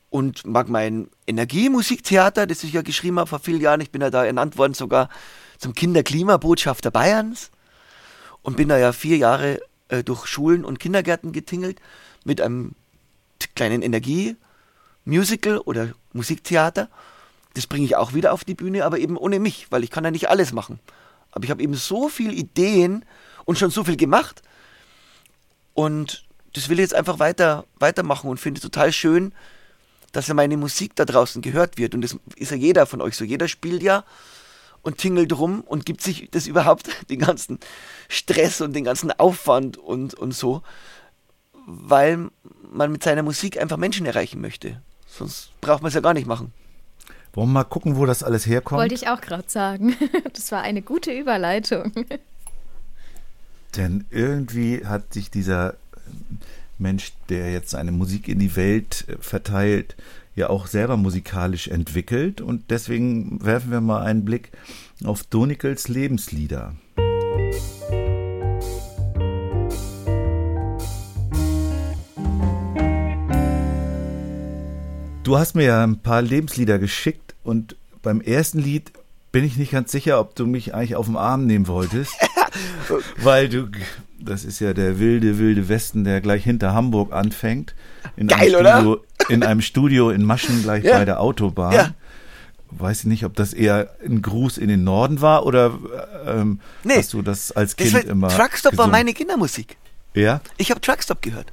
Und mag mein Energiemusiktheater, das ich ja geschrieben habe vor vielen Jahren. Ich bin ja da ernannt worden sogar zum Kinderklimabotschafter Bayerns. Und bin da ja vier Jahre äh, durch Schulen und Kindergärten getingelt mit einem kleinen Energie-Musical oder Musiktheater. Das bringe ich auch wieder auf die Bühne, aber eben ohne mich, weil ich kann ja nicht alles machen. Aber ich habe eben so viele Ideen und schon so viel gemacht. Und das will ich jetzt einfach weiter, weitermachen und finde total schön, dass ja meine Musik da draußen gehört wird. Und das ist ja jeder von euch so. Jeder spielt ja und tingelt rum und gibt sich das überhaupt, (laughs) den ganzen Stress und den ganzen Aufwand und, und so. weil man mit seiner Musik einfach Menschen erreichen möchte. Sonst braucht man es ja gar nicht machen. Wollen wir mal gucken, wo das alles herkommt? Wollte ich auch gerade sagen. (laughs) Das war eine gute Überleitung. Denn irgendwie hat sich dieser Mensch, der jetzt seine Musik in die Welt äh, verteilt, ja auch selber musikalisch entwickelt. Und deswegen werfen wir mal einen Blick auf Donikels Lebenslieder. Du hast mir ja ein paar Lebenslieder geschickt und beim ersten Lied bin ich nicht ganz sicher, ob du mich eigentlich auf den Arm nehmen wolltest. (laughs) weil du, das ist ja der wilde, wilde Westen, der gleich hinter Hamburg anfängt. In Geil, einem oder? Studio, In einem Studio in Maschen gleich Ja. bei der Autobahn. Ja. Weiß ich nicht, ob das eher ein Gruß in den Norden war oder ähm, Nee. hast du das als Das Kind war, immer Truckstop war gesungen? meine Kindermusik. Ja? Ich habe Truckstop gehört.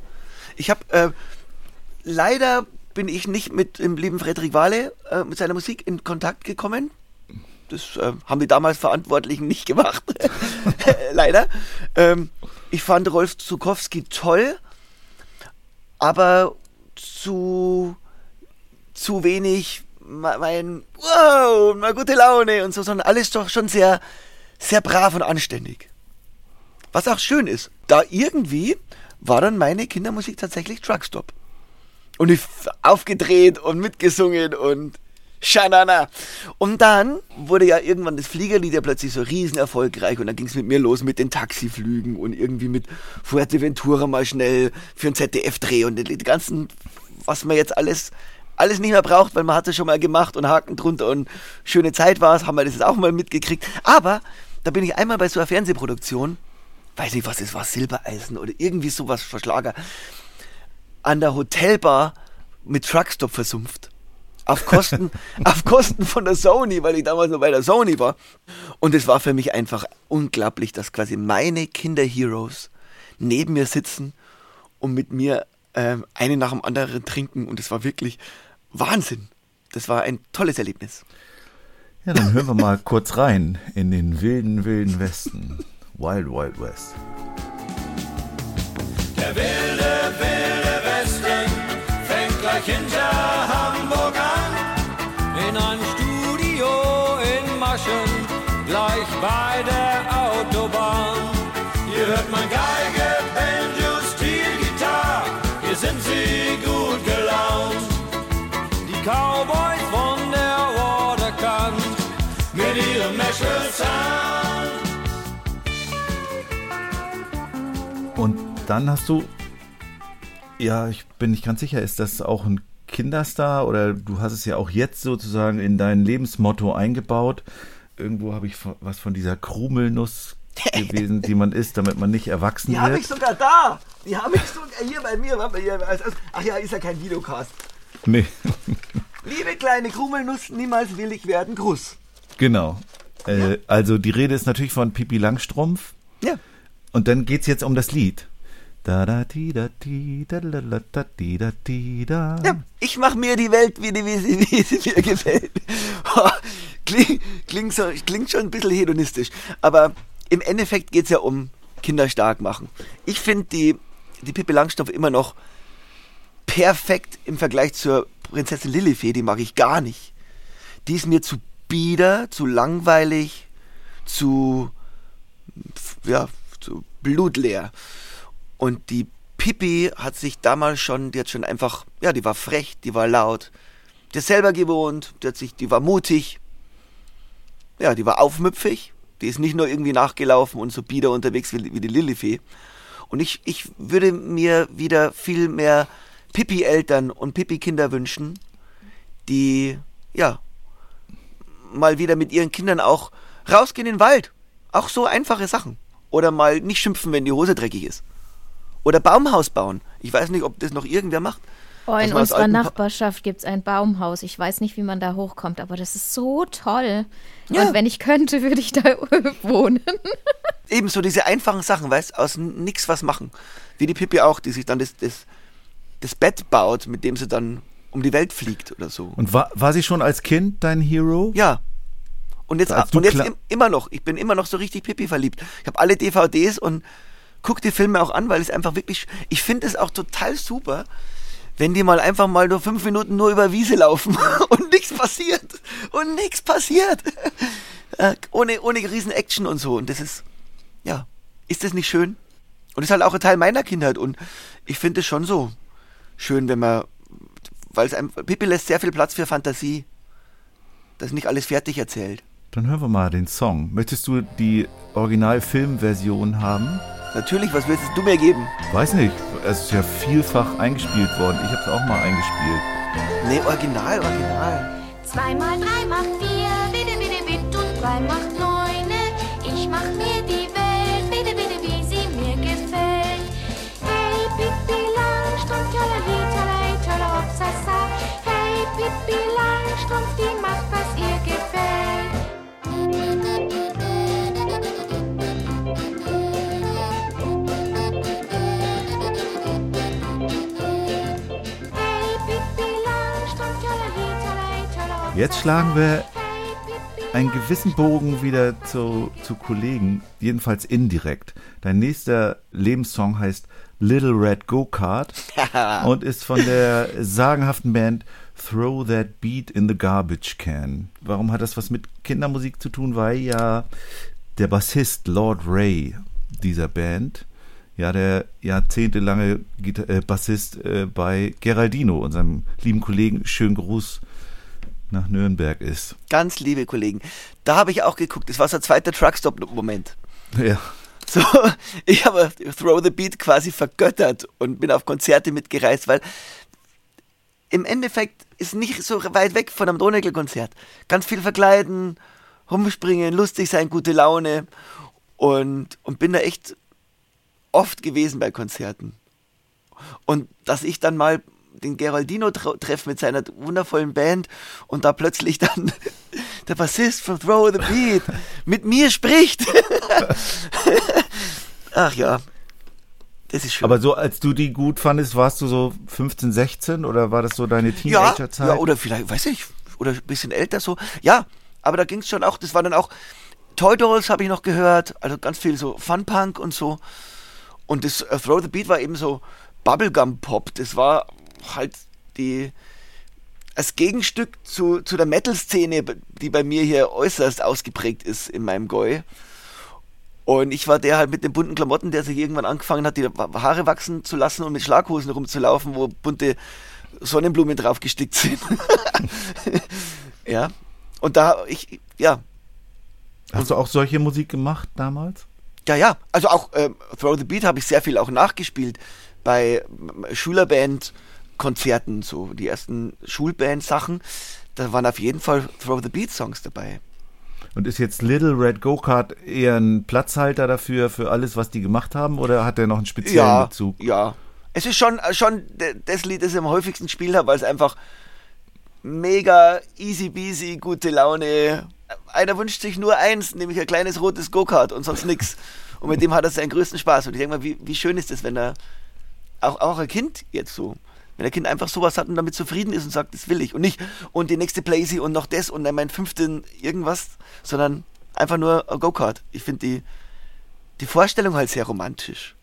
Ich habe äh, leider bin ich nicht mit dem lieben Frederik Wahle äh, mit seiner Musik in Kontakt gekommen. Das äh, haben die damals Verantwortlichen nicht gemacht. (laughs) leider. Ähm, ich fand Rolf Zukowski toll, aber zu zu wenig me- mein wow, mal gute Laune und so, sondern alles doch schon sehr sehr brav und anständig. Was auch schön ist, da irgendwie war dann meine Kindermusik tatsächlich Truckstop. Und ich aufgedreht und mitgesungen und Schanana. Und dann wurde ja irgendwann das Fliegerlied ja plötzlich so riesen erfolgreich und dann ging es mit mir los mit den Taxiflügen und irgendwie mit Fuerteventura mal schnell für einen ZDF-Dreh und die ganzen, was man jetzt alles alles nicht mehr braucht, weil man hat es schon mal gemacht und Haken drunter und schöne Zeit war es, haben wir das jetzt auch mal mitgekriegt. Aber da bin ich einmal bei so einer Fernsehproduktion, weiß nicht, was es war, Silbereisen oder irgendwie sowas Verschlager, an der Hotelbar mit Truckstop versumpft. Auf Kosten, (laughs) auf Kosten von der Sony, weil ich damals noch bei der Sony war. Und es war für mich einfach unglaublich, dass quasi meine Kinderheroes neben mir sitzen und mit mir ähm, einen nach dem anderen trinken. Und es war wirklich Wahnsinn. Das war ein tolles Erlebnis. Ja, dann hören wir mal kurz rein in den wilden, wilden Westen. Wild, Wild West. Der wilde, wilde Westen fängt gleich hinter Hamburg an. In ein Studio in Maschen, gleich bei der Autobahn. Hier hört man Geige, Banjo, Steel, Gitarre. Hier sind sie gut gelaunt. Die Cowboys von der Waterkant mit ihrem Nashville Sound. Und dann hast du, ja, ich bin nicht ganz sicher, ist das auch ein Kinderstar oder du hast es ja auch jetzt sozusagen in dein Lebensmotto eingebaut. Irgendwo habe ich was von dieser Krumelnuss (laughs) gewesen, die man isst, damit man nicht erwachsen Die habe wird. ich sogar da. Die habe ich sogar hier bei mir. Ach ja, ist ja kein Videocast. Nee, (laughs) Liebe kleine Krummelnuss, niemals will ich werden. Gruß. genau. Äh, also die Rede ist natürlich von Pipi Langstrumpf. Ja. Und dann geht's jetzt um das Lied. Ja. Ich mache mir die Welt, wie, die, wie, sie, wie sie mir gefällt. (laughs) Kling, klingt, so, klingt schon ein bisschen hedonistisch. Aber im Endeffekt geht es ja um Kinder stark machen. Ich finde die, die Pippi Langstrumpf immer noch perfekt im Vergleich zur Prinzessin Lilifee. Die mag ich gar nicht. Die ist mir zu bieder, zu langweilig, zu ja, so blutleer. Und die Pippi hat sich damals schon, die hat schon einfach, ja, die war frech, die war laut. Die ist selber gewohnt, die hat sich, die war mutig. Ja, die war aufmüpfig. Die ist nicht nur irgendwie nachgelaufen und so bieder unterwegs wie, wie die Lillifee. Und ich, ich würde mir wieder viel mehr Pippi-Eltern und Pippi-Kinder wünschen, die, ja, mal wieder mit ihren Kindern auch rausgehen in den Wald. Auch so einfache Sachen. Oder mal nicht schimpfen, wenn die Hose dreckig ist. Oder Baumhaus bauen. Ich weiß nicht, ob das noch irgendwer macht. Oh, in aus unserer Nachbarschaft gibt es ein Baumhaus. Ich weiß nicht, wie man da hochkommt, aber das ist so toll. Ja. Und wenn ich könnte, würde ich da (laughs) wohnen. Ebenso diese einfachen Sachen, weißt aus n- nix was machen. Wie die Pippi auch, die sich dann das, das, das Bett baut, mit dem sie dann um die Welt fliegt oder so. Und war, war sie schon als Kind dein Hero? Ja. Und jetzt, du und jetzt im, immer noch. Ich bin immer noch so richtig Pippi verliebt. Ich habe alle DVDs und, guck die Filme auch an, weil es einfach wirklich, ich finde es auch total super, wenn die mal einfach mal nur fünf Minuten nur über Wiese laufen (laughs) und nichts passiert. Und nichts passiert. (laughs) Äh, ohne, ohne riesen Action und so. Und das ist, ja, ist das nicht schön? Und das ist halt auch ein Teil meiner Kindheit. Und ich finde es schon so schön, wenn man, weil es einem, Pippi lässt sehr viel Platz für Fantasie. Das ist nicht alles fertig erzählt. Dann hören wir mal den Song. Möchtest du die Original-Filmversion haben? Natürlich, was willst du mir geben? Weiß nicht. Es ist ja vielfach eingespielt worden. Ich habe es auch mal eingespielt. Nee, original, original. Zwei mal drei macht vier, bitte, bitte, bitte und drei macht Jetzt schlagen wir einen gewissen Bogen wieder zu, zu Kollegen, jedenfalls indirekt. Dein nächster Lebenssong heißt Little Red Go-Kart (laughs) und ist von der sagenhaften Band Throw That Beat in the Garbage Can. Warum hat das was mit Kindermusik zu tun? Weil ja der Bassist Lord Ray dieser Band, ja der jahrzehntelange äh, Bassist äh, bei Geraldino, unserem lieben Kollegen, schönen Gruß nach Nürnberg ist. Ganz liebe Kollegen. Da habe ich auch geguckt. Das war so ein zweiter Truckstop-Moment. Ja. So, (laughs) ich habe Throw the Beat quasi vergöttert und bin auf Konzerte mitgereist, weil im Endeffekt ist nicht so weit weg von einem Donegel-Konzert. Ganz viel verkleiden, rumspringen, lustig sein, gute Laune und, und bin da echt oft gewesen bei Konzerten. Und dass ich dann mal den Geraldino tra- treffe mit seiner wundervollen Band und da plötzlich dann (laughs) der Bassist von Throw the Beat mit mir spricht. (laughs) Ach ja, das ist schön. Aber so, als du die gut fandest, warst du so 15, 16 oder war das so deine ja, Teenagerzeit? ja, oder vielleicht, weiß ich, oder ein bisschen älter so. Ja, aber da ging es schon auch, das war dann auch, Toy Dolls habe ich noch gehört, also ganz viel so Fun Punk und so. Und das äh, Throw the Beat war eben so Bubblegum Pop. Das war halt die als Gegenstück zu, zu der Metal-Szene, die bei mir hier äußerst ausgeprägt ist in meinem Goi. Und ich war der halt mit den bunten Klamotten, der sich irgendwann angefangen hat, die Haare wachsen zu lassen und mit Schlaghosen rumzulaufen, wo bunte Sonnenblumen drauf gestickt sind. (laughs) ja. Und da, ich, ja, Hast du auch solche Musik gemacht damals? ja, ja. Also auch ähm, Throw the Beat habe ich sehr viel auch nachgespielt bei ähm, Schülerband-Konzerten, so die ersten Schulband-Sachen. Da waren auf jeden Fall Throw the Beat-Songs dabei. Und ist jetzt Little Red Go-Kart eher ein Platzhalter dafür, für alles, was die gemacht haben, oder hat der noch einen speziellen Ja, Bezug? ja. Es ist schon, schon das Lied, das ich am häufigsten spiele habe, weil es einfach mega easy peasy, gute Laune. Einer wünscht sich nur eins, nämlich ein kleines rotes Go-Kart und sonst nix. Und mit dem hat er seinen größten Spaß. Und ich denke mal, wie, wie schön ist das, wenn er auch, auch ein Kind jetzt so, wenn ein Kind einfach sowas hat und damit zufrieden ist und sagt, das will ich. Und nicht, und die nächste Playsee und noch das und dann mein fünften irgendwas, sondern einfach nur ein Go-Kart. Ich finde die, die Vorstellung halt sehr romantisch.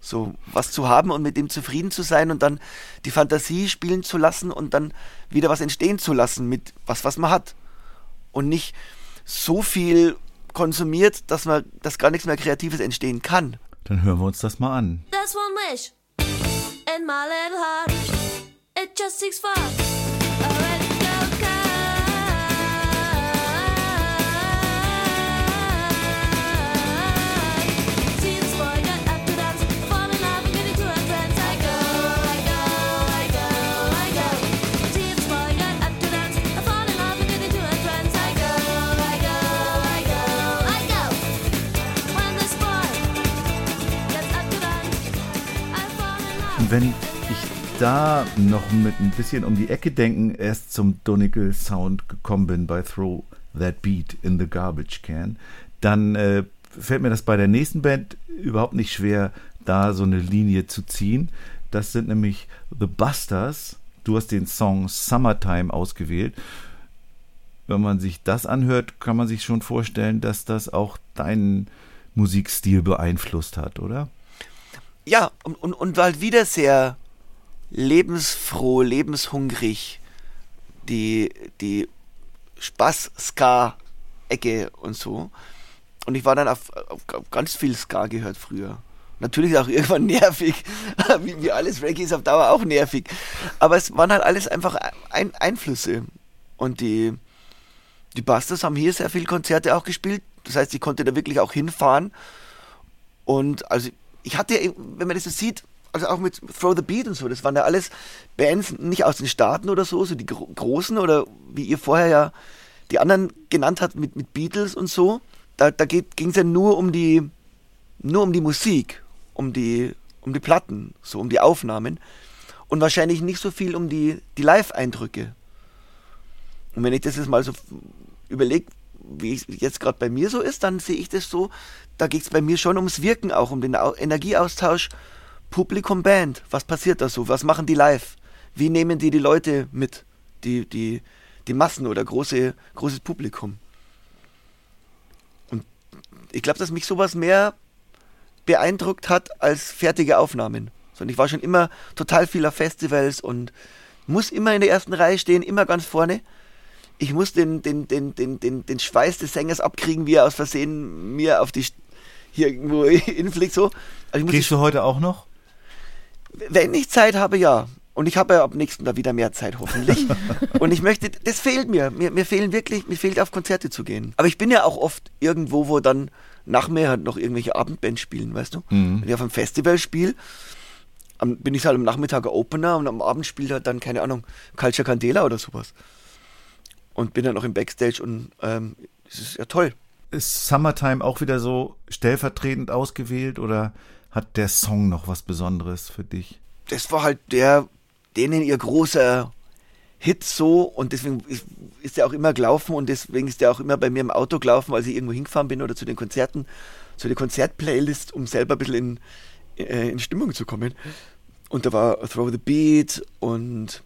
So was zu haben und mit dem zufrieden zu sein und dann die Fantasie spielen zu lassen und dann wieder was entstehen zu lassen mit was, was man hat. Und nicht so viel konsumiert, dass man, dass gar nichts mehr Kreatives entstehen kann. Dann hören wir uns das mal an. There's one wish in my little heart. It just seeks for Wenn ich da noch mit ein bisschen um die Ecke denken, erst zum Donegal Sound gekommen bin bei Throw That Beat in the Garbage Can, dann äh, fällt mir das bei der nächsten Band überhaupt nicht schwer, da so eine Linie zu ziehen. Das sind nämlich The Busters. Du hast den Song Summertime ausgewählt. Wenn man sich das anhört, kann man sich schon vorstellen, dass das auch deinen Musikstil beeinflusst hat, oder? Ja, und, und, und war halt wieder sehr lebensfroh, lebenshungrig. Die, die Spaß-Ska-Ecke und so. Und ich war dann auf, auf, auf ganz viel Ska gehört früher. Natürlich auch (laughs) irgendwann nervig, (laughs) wie, wie alles Reggae ist auf Dauer auch nervig. Aber es waren halt alles einfach ein, Einflüsse. Und die, die Busters haben hier sehr viele Konzerte auch gespielt. Das heißt, ich konnte da wirklich auch hinfahren. Und also ich hatte, wenn man das so sieht, also auch mit Throw the Beat und so, das waren ja alles Bands nicht aus den Staaten oder so, so die gro großen oder wie ihr vorher ja die anderen genannt habt mit, mit Beatles und so. Da, da ging es ja nur um die, nur um die Musik, um die, um die Platten, so um die Aufnahmen und wahrscheinlich nicht so viel um die, die Live-Eindrücke. Und wenn ich das jetzt mal so überlege, wie es jetzt gerade bei mir so ist, dann sehe ich das so, da geht es bei mir schon ums Wirken auch, um den Au Energieaustausch Publikum Band. Was passiert da so? Was machen die live? Wie nehmen die die Leute mit? Die, die, die Massen oder große, großes Publikum. Und ich glaube, dass mich sowas mehr beeindruckt hat als fertige Aufnahmen. Sondern ich war schon immer total viel auf Festivals und muss immer in der ersten Reihe stehen, immer ganz vorne. Ich muss den, den, den, den, den, den Schweiß des Sängers abkriegen, wie er aus Versehen mir auf die hier irgendwo (laughs) infliegt so. Also Gehst du heute auch noch? wenn ich Zeit habe, ja. Und ich habe ja ab nächsten Jahr wieder mehr Zeit, hoffentlich. (laughs) und ich möchte, das fehlt mir. mir. Mir fehlen wirklich, mir fehlt auf Konzerte zu gehen. Aber ich bin ja auch oft irgendwo, wo dann nach mir halt noch irgendwelche Abendbands spielen, weißt du? Wenn ich auf einem Festival spiele, bin ich halt am Nachmittag Opener und am Abend spielt halt dann, keine Ahnung, Culture Candela oder sowas. Und bin dann noch im Backstage und ähm, das ist ja toll. Ist Summertime auch wieder so stellvertretend ausgewählt oder hat der Song noch was Besonderes für dich? das war halt der, denen ihr großer Hit so und deswegen ist, ist der auch immer gelaufen und deswegen ist der auch immer bei mir im Auto gelaufen, als ich irgendwo hingefahren bin oder zu den Konzerten, zu der Konzertplaylist, um selber ein bisschen in, äh, in Stimmung zu kommen. Und da war Throw the Beat und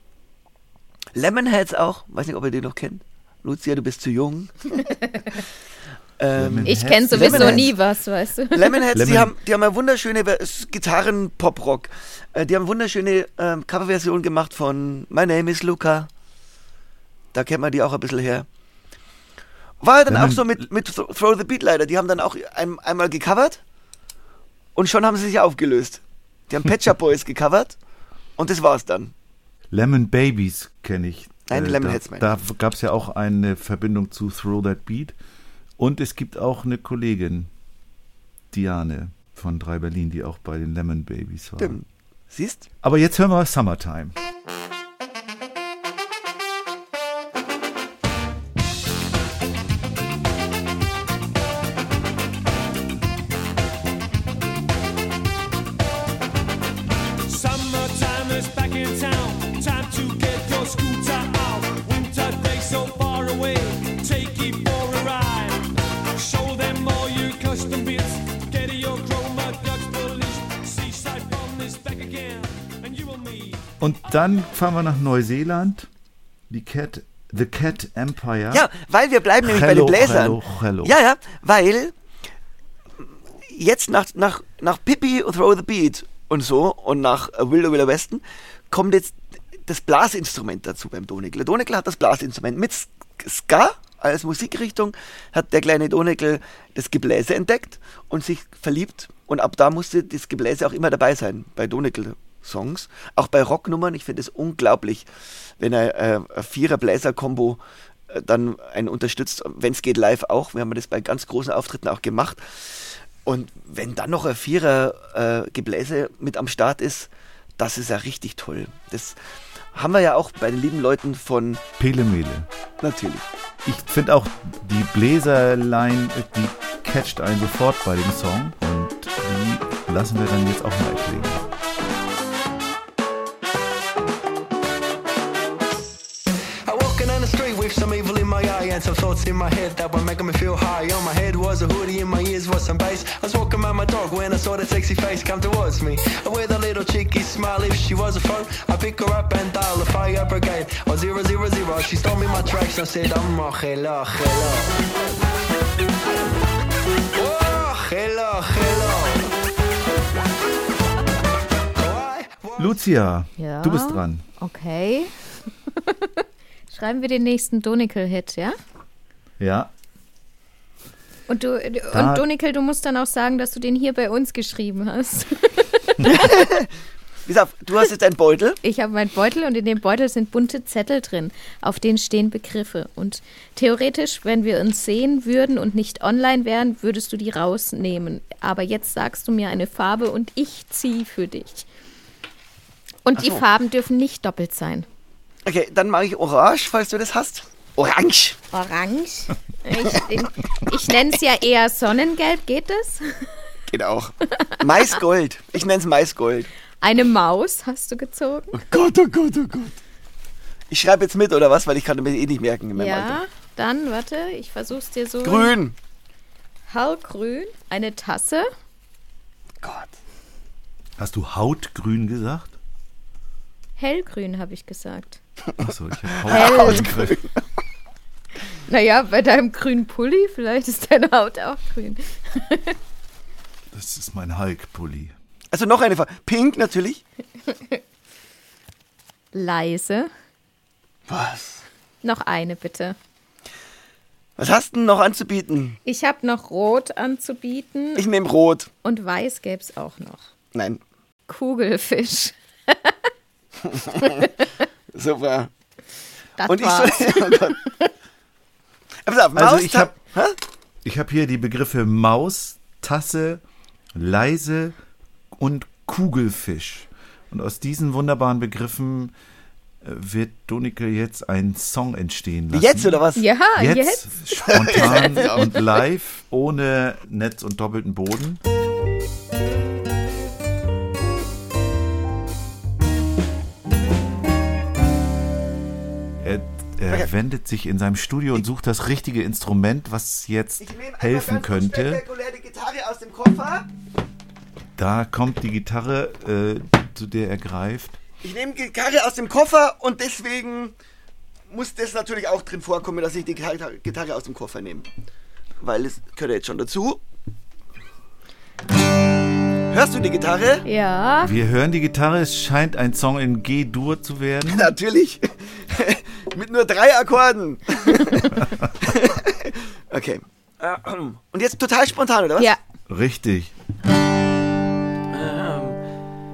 Lemonheads auch, weiß nicht, ob ihr den noch kennt. Lucia, du bist zu jung. (laughs) ähm, Ich kenne sowieso Lemonheads. nie was, weißt du. Lemonheads, die Lemon- haben, die haben eine wunderschöne ist Gitarren-Pop-Rock. Äh, die haben eine wunderschöne ähm, Coverversion gemacht von My Name is Luca. Da kennt man die auch ein bisschen her. War dann Lemon- auch so mit, mit Th- Throw the Beat leider. Die haben dann auch ein, einmal gecovert und schon haben sie sich aufgelöst. Die haben Pet Shop Boys gecovert und das war's dann. Lemon Babies kenne ich. Nein, Äh, Lemonheads Da, da gab es ja auch eine Verbindung zu Throw That Beat. Und es gibt auch eine Kollegin, Diane von 3 Berlin, die auch bei den Lemon Babies war. Stimmt. Siehst? Aber jetzt hören wir. Summertime Und dann fahren wir nach Neuseeland. Die Cat, The Cat Empire. Ja, weil wir bleiben nämlich bei Hello, den Bläsern. hello, hello. Ja, ja, weil jetzt nach, nach, nach Pippi und Throw the Beat und so und nach Wilder Wilder Westen kommt jetzt das Blasinstrument dazu beim Donegal. Donegal hat das Blasinstrument mit Ska als Musikrichtung, hat der kleine Donegal das Gebläse entdeckt und sich verliebt und ab da musste das Gebläse auch immer dabei sein bei Donegal. Songs, auch bei Rocknummern, ich finde es unglaublich, wenn er äh, ein Vierer-Bläser-Kombo äh, dann einen unterstützt, wenn es geht live auch. Wir haben das bei ganz großen Auftritten auch gemacht. Und wenn dann noch ein Vierer äh, Gebläse mit am Start ist, das ist ja richtig toll. Das haben wir ja auch bei den lieben Leuten von Pele Mele. natürlich. Ich finde auch die Bläserline, die catcht einen sofort bei dem Song. Und die lassen wir dann jetzt auch mal klingen. In my some thoughts in my head that were making me feel high. On my head was a hoodie, in my ears was some bass. I was walking by my dog when I saw that sexy face come towards me. And with a little cheeky smile, if she was a phone, I pick her up and dial the fire brigade. Oh, zero, zero, zero. She stole me my tracks and said, I'm a hello, hello. Oh, hello, hello. Lucia, Ja. du bist dran. Okay. (laughs) Schreiben wir den nächsten Donikel-Hit, ja? Ja. Und du Da- und Donikel, du musst dann auch sagen, dass du den hier bei uns geschrieben hast. (laughs) Du hast jetzt einen Beutel. Ich habe meinen Beutel und in dem Beutel sind bunte Zettel drin, auf denen stehen Begriffe. Und theoretisch, wenn wir uns sehen würden und nicht online wären, würdest du die rausnehmen. Aber jetzt sagst du mir eine Farbe und ich ziehe für dich. Und Ach die so. Farben dürfen nicht doppelt sein. Okay, dann mache ich Orange, falls du das hast. Orange. Orange. Ich, ich nenne es ja eher Sonnengelb, geht das? Geht auch. Maisgold. Ich nenne es Maisgold. Eine Maus hast du gezogen? Oh Gott, oh Gott, oh Gott. Ich schreibe jetzt mit, oder was? Weil ich kann mir eh nicht merken in meinem Ja, Alter. dann, warte, ich versuch's dir so. Grün. Hellgrün, eine Tasse. Gott. Hast du Hautgrün gesagt? Hellgrün, habe ich gesagt. Achso, ich habe (laughs) Hell. Hautgrün. Naja, bei deinem grünen Pulli, vielleicht ist deine Haut auch grün. (laughs) Das ist mein Hulk-Pulli. Also noch eine Farbe. Pink natürlich. Leise. Was? Noch eine, bitte. Was hast du denn noch anzubieten? Ich habe noch Rot anzubieten Ich nehme Rot. und Weiß gäbe es auch noch. Nein. Kugelfisch. (laughs) Super. Das Und ich war's. soll. Oh Gott. (laughs) Aber pass auf, Also Maus, ich hab- Hä? Ich habe hier die Begriffe Maus, Tasse, leise und Kugelfisch. Und aus diesen wunderbaren Begriffen äh, wird Donike jetzt einen Song entstehen lassen. Jetzt oder was? Ja, Jetzt, jetzt. spontan (laughs) und live, ohne Netz und doppelten Boden. Okay. wendet sich in seinem Studio und sucht das richtige Instrument, was jetzt Ich nehme einmal helfen ganz könnte. die Gitarre aus dem Koffer. Da kommt die Gitarre, äh, zu der er greift. Ich nehme die Gitarre aus dem Koffer und deswegen muss das natürlich auch drin vorkommen, dass ich die Gitarre, aus dem Koffer nehme. Weil es gehört jetzt schon dazu. Hörst du die Gitarre? Ja. Wir hören die Gitarre, es scheint ein Song in G-Dur zu werden. (laughs) Natürlich. Mit nur drei Akkorden. (laughs) okay. Und jetzt total spontan, oder was? Ja. Richtig.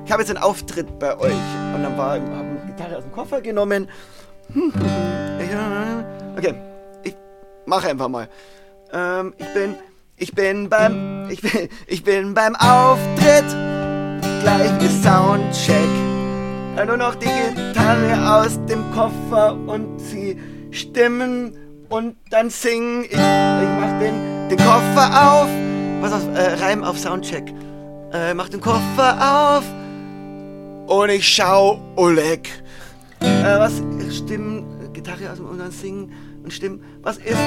Ich habe jetzt einen Auftritt bei euch und dann war, habe die Gitarre aus dem Koffer genommen. Okay, ich mache einfach mal. Ähm, ich bin, ich bin beim, ich bin, ich bin beim Auftritt. Gleich ist Soundcheck. Ja, Nur noch die Gitarre aus dem Koffer und sie stimmen und dann singen. Ich, ich mach den, den Koffer auf. Was auf, äh, Reim auf Soundcheck. Äh, mach den Koffer auf und ich schau Oleg. Äh, was stimmen? Gitarre aus dem und dann singen und stimmen. Was ist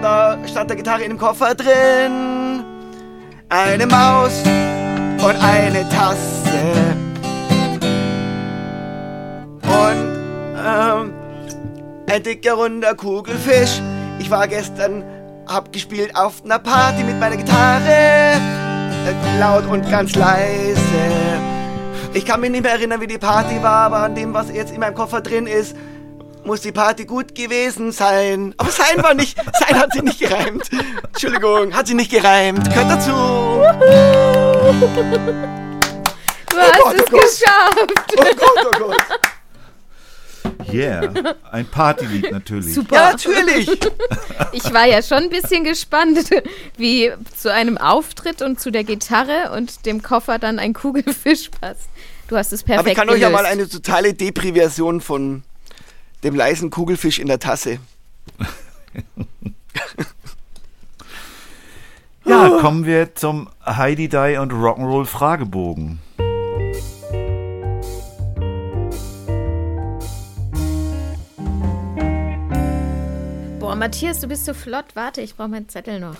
da stand der Gitarre in dem Koffer drin? Eine Maus und eine Tasse. Ähm, ein dicker runder Kugelfisch. Ich war gestern, hab gespielt auf einer Party mit meiner Gitarre. Äh, laut und ganz leise. Ich kann mich nicht mehr erinnern, wie die Party war, aber an dem, was jetzt in meinem Koffer drin ist, muss die Party gut gewesen sein. Aber sein war nicht, (laughs) sein hat sie nicht gereimt. Entschuldigung, hat sie nicht gereimt. Gehört dazu. Du hast Gott, es oh geschafft. Oh Gott, oh Gott. Yeah. Ein Partylied natürlich. Super. Ja, natürlich. (laughs) Ich war ja schon ein bisschen gespannt, wie zu einem Auftritt und zu der Gitarre und dem Koffer dann ein Kugelfisch passt. Du hast es perfekt Aber ich kann euch ja gelöst. mal eine totale Depriversion von dem leisen Kugelfisch in der Tasse. (laughs) Ja, kommen wir zum Heidi Die und Rock'n'Roll Fragebogen. Boah, Matthias, du bist so flott. Warte, ich brauche meinen Zettel noch.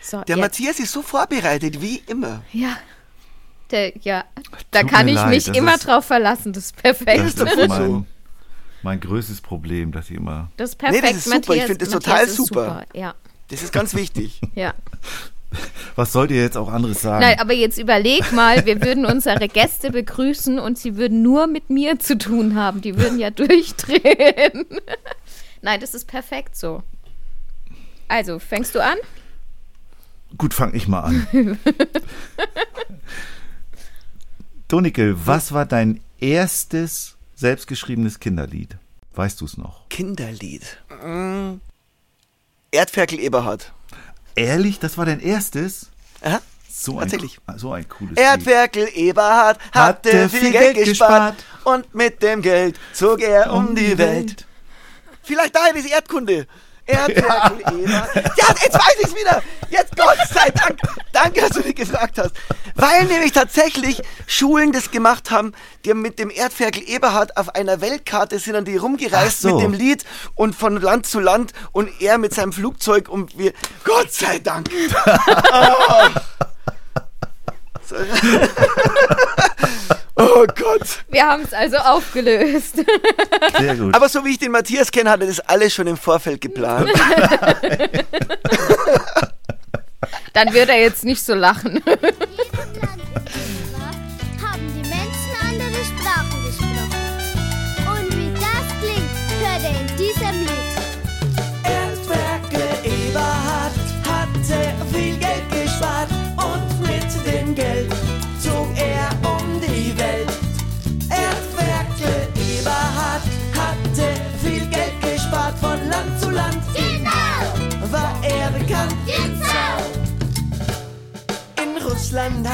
So, Der jetzt. Matthias ist so vorbereitet, wie immer. Ja. Der, ja, da Tut kann ich leid, mich das immer ist- drauf verlassen. Das ist perfekt. Das (laughs) Das, ist mein, mein größtes Problem, dass ich immer. ist Nee, perfekt, das ist super. Ich Matthias. finde das Matthias total ist super. Ja, Das ist ganz wichtig. (laughs) ja. (laughs) Was sollt ihr jetzt auch anderes sagen? Nein, aber jetzt überleg mal, wir würden unsere Gäste begrüßen und sie würden nur mit mir zu tun haben. Die würden ja durchdrehen. Nein, das ist perfekt so. Also, fängst du an? Gut, fang ich mal an. (laughs) Donike, was war dein erstes selbstgeschriebenes Kinderlied? Weißt du es noch? Kinderlied. Mm. Erdferkel Eberhard. Ehrlich, das war dein erstes? Aha. So Tatsächlich. Ein, so ein cooles Lied. Erdferkel Eberhard hatte viel Geld gespart und mit dem Geld zog er um die Welt. Vielleicht daher diese Erdkunde. (laughs) Erdferkel Eberhard. Ja, jetzt weiß ich's wieder. Jetzt Gott sei Dank. Danke, dass du mich gefragt hast. Weil nämlich tatsächlich Schulen das gemacht haben, die mit dem Erdferkel Eberhard auf einer Weltkarte sind dann die rumgereist so. mit dem Lied und von Land zu Land und er mit seinem Flugzeug und wir. Gott sei Dank. (laughs) (laughs) So. Oh Gott. Wir haben es also aufgelöst. Sehr gut. Aber so wie ich den Matthias kenne, hat er das alles schon im Vorfeld geplant. Dann wird er jetzt nicht so lachen. (laughs)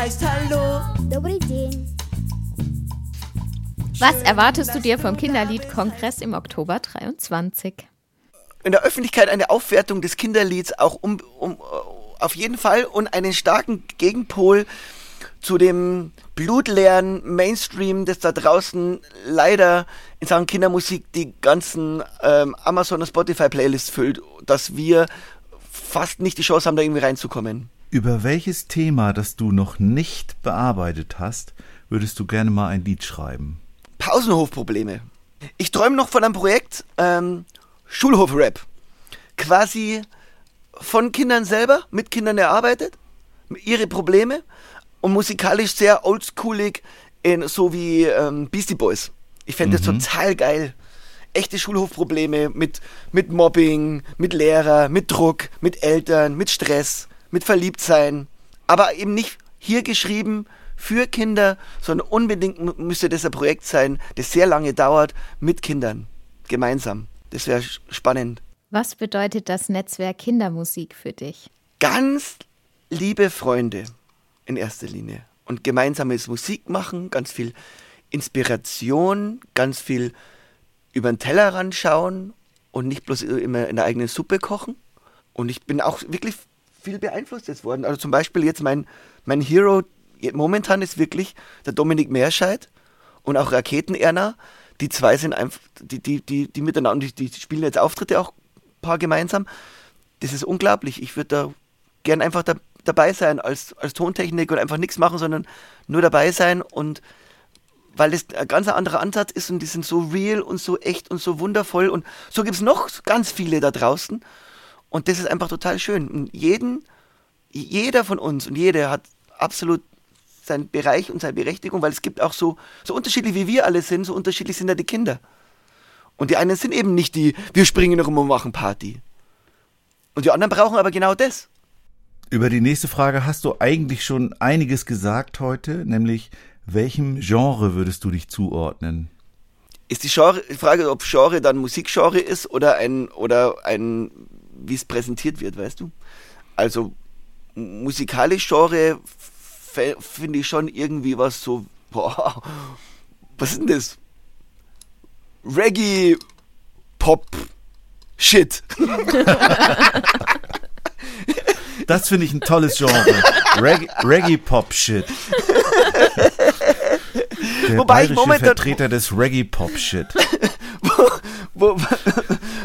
heißt Hallo. Was erwartest du dir vom Kinderliedkongress im Oktober 23? In der Öffentlichkeit eine Aufwertung des Kinderlieds auch um, um, äh, auf jeden Fall und einen starken Gegenpol zu dem blutleeren Mainstream, das da draußen leider in Sachen Kindermusik die ganzen ähm, Amazon- und Spotify-Playlists füllt, dass wir fast nicht die Chance haben, da irgendwie reinzukommen. Über welches Thema, das du noch nicht bearbeitet hast, würdest du gerne mal ein Lied schreiben? Pausenhofprobleme. Ich träume noch von einem Projekt ähm, Schulhof-Rap. Quasi von Kindern selber, mit Kindern erarbeitet, ihre Probleme und musikalisch sehr oldschoolig, in, so wie ähm, Beastie Boys. Ich fände das total geil. Echte Schulhofprobleme mit, mit Mobbing, mit Lehrer, mit Druck, mit Eltern, mit Stress, mit Verliebtsein. Aber eben nicht hier geschrieben für Kinder, sondern unbedingt müsste das ein Projekt sein, das sehr lange dauert, mit Kindern. Gemeinsam. Das wäre spannend. Was bedeutet das Netzwerk Kindermusik für dich? ganz liebe Freunde in erster Linie und gemeinsames Musik machen, ganz viel Inspiration, ganz viel über den Tellerrand schauen und nicht bloß immer in der eigenen Suppe kochen. Und ich bin auch wirklich viel beeinflusst jetzt worden. Also zum Beispiel jetzt mein, mein Hero momentan ist wirklich der Dominik Meerscheid und auch Raketen Erna. Die zwei sind einfach, die, die, die, die miteinander, die, die spielen jetzt Auftritte auch ein paar gemeinsam. Das ist unglaublich. Ich würde da gern einfach da, dabei sein als, als Tontechnik und einfach nichts machen, sondern nur dabei sein und weil das ein ganz anderer Ansatz ist und die sind so real und so echt und so wundervoll und so gibt es noch ganz viele da draußen und das ist einfach total schön. Und jeden, jeder von uns und jeder hat absolut seinen Bereich und seine Berechtigung, weil es gibt auch so, so unterschiedlich wie wir alle sind, so unterschiedlich sind ja die Kinder. Und die einen sind eben nicht die, wir springen rum und machen Party. Und die anderen brauchen aber genau das. Über die nächste Frage hast du eigentlich schon einiges gesagt heute, nämlich welchem Genre würdest du dich zuordnen? Ist die Genre, die Frage, ob Genre dann Musikgenre ist oder ein, oder ein, wie es präsentiert wird, weißt du? Also, musikalisch Genre finde ich schon irgendwie was so, (laughs) boah, was ist denn das? Reggae, Pop, Shit. (laughs) Das finde ich ein tolles Genre. Reggae, Reggae Pop Shit. Der Wobei ich momentan- Vertreter des Reggae Pop Shit. (laughs) Wo,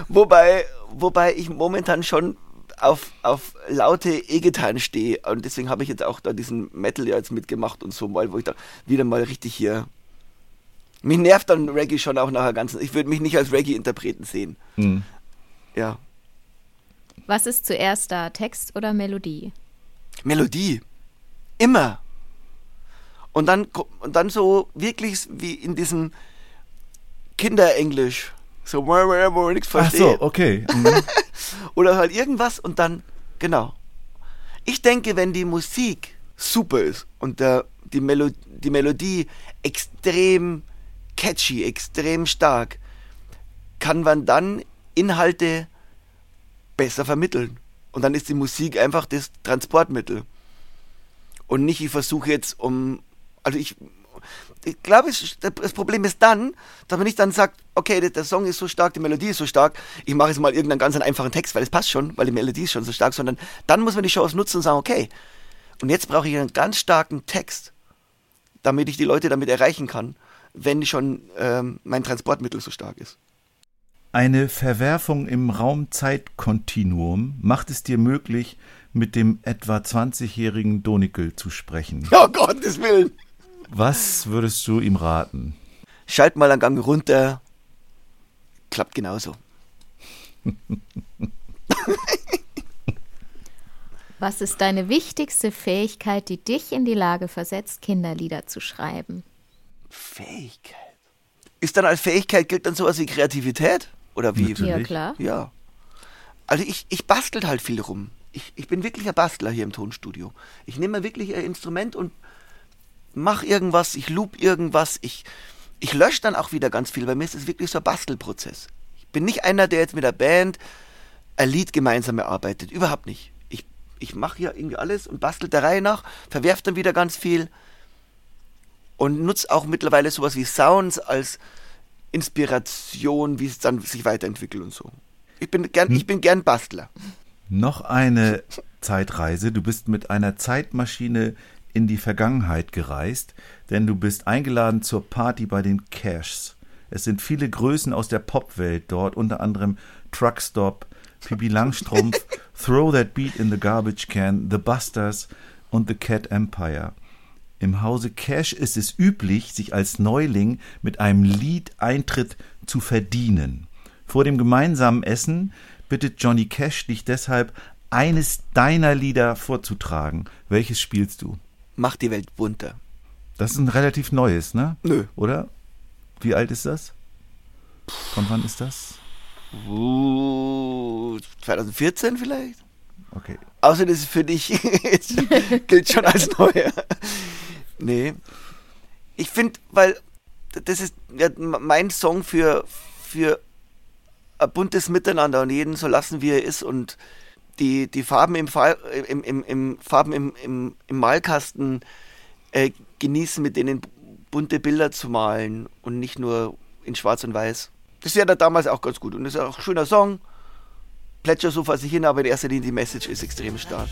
wobei, wobei ich momentan schon auf, auf laute E-Gitarren stehe und deswegen habe ich jetzt auch da diesen Metal ja jetzt mitgemacht und so mal, wo ich da wieder mal richtig hier. Mich nervt dann Reggae schon auch nachher ganz. Ich würde mich nicht als Reggae-Interpreten sehen. Hm. Ja. Was ist zuerst da, Text oder Melodie? Melodie. Immer. Und dann, und dann so wirklich wie in diesem Kinderenglisch. So, nichts Ach versteht. so, okay. (laughs) Mhm. Oder halt irgendwas und dann, genau. Ich denke, wenn die Musik super ist und der, die, Melo die Melodie extrem catchy, extrem stark, kann man dann Inhalte besser vermitteln. Und dann ist die Musik einfach das Transportmittel. Und nicht, ich versuche jetzt um, also ich, ich glaube, das Problem ist dann, dass man nicht dann sagt, okay, der, der Song ist so stark, die Melodie ist so stark, ich mache jetzt mal irgendeinen ganz einfachen Text, weil es passt schon, weil die Melodie ist schon so stark, sondern dann muss man die Chance nutzen und sagen, okay, und jetzt brauche ich einen ganz starken Text, damit ich die Leute damit erreichen kann, wenn schon ähm, mein Transportmittel so stark ist. Eine Verwerfung im Raum-Zeit-Kontinuum macht es dir möglich, mit dem etwa 20-jährigen Donikel zu sprechen. Oh Gottes Willen! Was würdest du ihm raten? Schalt mal einen Gang runter, klappt genauso. Was ist deine wichtigste Fähigkeit, die dich in die Lage versetzt, Kinderlieder zu schreiben? Fähigkeit. Ist dann als Fähigkeit gilt dann sowas wie Kreativität? Oder wie? Natürlich. Ja, klar. Ja. Also ich, ich bastel halt viel rum. Ich, ich bin wirklich ein Bastler hier im Tonstudio. Ich nehme mir wirklich ein Instrument und mache irgendwas, ich loop irgendwas, ich, ich lösche dann auch wieder ganz viel. Bei mir ist es wirklich so ein Bastelprozess. Ich bin nicht einer, der jetzt mit der Band ein Lied gemeinsam erarbeitet. Überhaupt nicht. Ich, ich mache hier irgendwie alles und bastel der Reihe nach, verwerf dann wieder ganz viel und nutze auch mittlerweile sowas wie Sounds als Inspiration, wie es dann sich weiterentwickelt und so. Ich bin gern, ich bin gern Bastler. Noch eine Zeitreise. Du bist mit einer Zeitmaschine in die Vergangenheit gereist, denn du bist eingeladen zur Party bei den Cashs. Es sind viele Größen aus der Popwelt dort, unter anderem Truckstop, Pippi (laughs) Langstrumpf, Throw That Beat in the Garbage Can, The Busters und The Cat Empire. Im Hause Cash ist es üblich, sich als Neuling mit einem Lied Eintritt zu verdienen. Vor dem gemeinsamen Essen bittet Johnny Cash dich deshalb, eines deiner Lieder vorzutragen. Welches spielst du? Macht die Welt bunter. Das ist ein relativ neues, ne? Nö. Oder? Wie alt ist das? Von wann ist das? Uh, 2014 vielleicht? Okay. Außer das für dich (laughs) gilt schon als neuer. Nee. Ich finde, weil das ist ja mein Song für, für ein buntes Miteinander und jeden so lassen, wie er ist und die, die Farben im, Fa im, im, im, Farben im, im, im Malkasten äh, genießen, mit denen bunte Bilder zu malen und nicht nur in Schwarz und Weiß. Das da damals auch ganz gut und das ist auch ein schöner Song. Plätscher so vor sich hin, aber in erster Linie die Message ist extrem stark.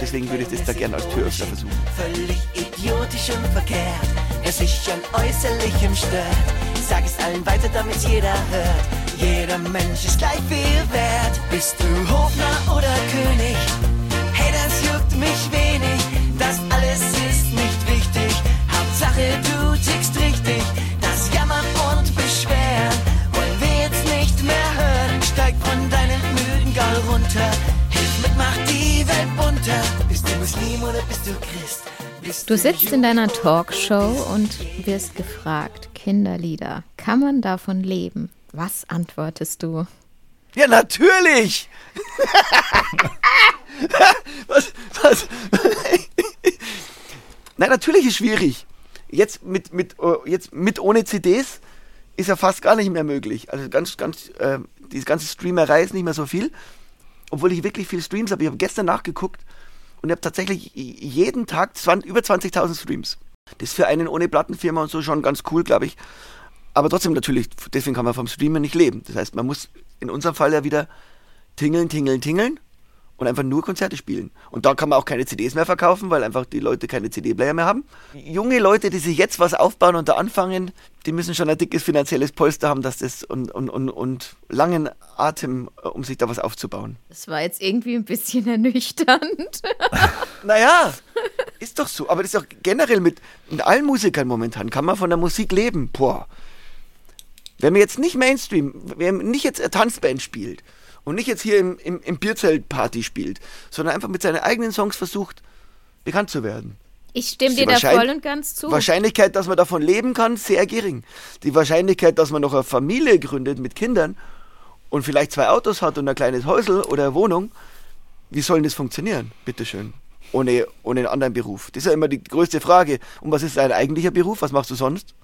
Deswegen würde ich das da gerne als Türöffner versuchen. Völlig idiotisch und verkehrt, wer sich an Äußerlichem stört. Sag es allen weiter, damit jeder hört. Jeder Mensch ist gleich viel wert. Bist du Hofner oder König? Hey, das juckt mich wenig. Das alles ist nicht wichtig. Hauptsache du tickst richtig. Das Jammern und Beschweren wollen wir jetzt nicht mehr hören. Steig von deinem müden Gaul runter. Hilf mit, mach die Welt bunter. Bist du Muslim oder bist du Christ? Bist Du sitzt in deiner Talkshow und wirst gefragt, Kinderlieder, kann man davon leben? Was antwortest du? Ja, natürlich! (laughs) was, was? Nein, natürlich ist schwierig. Jetzt mit, mit, äh, jetzt mit ohne CDs ist ja fast gar nicht mehr möglich. Also ganz, ganz, äh, diese ganze Streamerei ist nicht mehr so viel. Obwohl ich wirklich viel Streams habe. Ich habe gestern nachgeguckt und ich habe tatsächlich jeden Tag 20, über 20.000 Streams. Das ist für einen ohne Plattenfirma und so schon ganz cool, glaube ich. Aber trotzdem natürlich, deswegen kann man vom Streamen nicht leben. Das heißt, man muss in unserem Fall ja wieder tingeln, tingeln, tingeln und einfach nur Konzerte spielen. Und da kann man auch keine CDs mehr verkaufen, weil einfach die Leute keine CD-Player mehr haben. Junge Leute, die sich jetzt was aufbauen und da anfangen, die müssen schon ein dickes finanzielles Polster haben, dass das und, und, und, und langen Atem, äh, um sich da was aufzubauen. Das war jetzt irgendwie ein bisschen ernüchternd. (laughs) Naja, ist doch so. Aber das ist doch generell mit, mit allen Musikern momentan. Kann man von der Musik leben? Boah. Wenn man jetzt nicht Mainstream, wenn man nicht jetzt eine Tanzband spielt und nicht jetzt hier im, im, im Bierzelt Party spielt, sondern einfach mit seinen eigenen Songs versucht, bekannt zu werden. Ich stimme Die dir da voll und ganz zu. Wahrscheinlichkeit, dass man davon leben kann, sehr gering. Die Wahrscheinlichkeit, dass man noch eine Familie gründet mit Kindern und vielleicht zwei Autos hat und ein kleines Häusel oder eine Wohnung, wie soll denn das funktionieren? Bitteschön. Ohne, ohne einen anderen Beruf. Das ist ja immer die größte Frage. Und was ist dein eigentlicher Beruf? Was machst du sonst?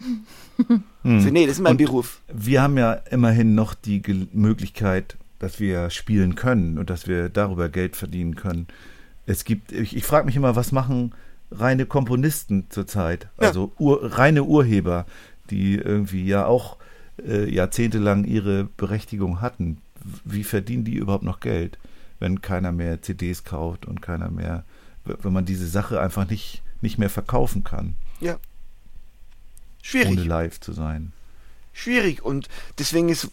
(laughs) Hm. So, nee, das ist mein Beruf. Wir haben ja immerhin noch die Ge Möglichkeit, dass wir spielen können und dass wir darüber Geld verdienen können. Es gibt, ich, ich frage mich immer, was machen reine Komponisten zurzeit? Ja. Also Ur, reine Urheber, die irgendwie ja auch äh, jahrzehntelang ihre Berechtigung hatten. Wie verdienen die überhaupt noch Geld, wenn keiner mehr CDs kauft und keiner mehr, wenn man diese Sache einfach nicht, nicht mehr verkaufen kann, Ja. Schwierig. ohne live zu sein? schwierig. Und deswegen ist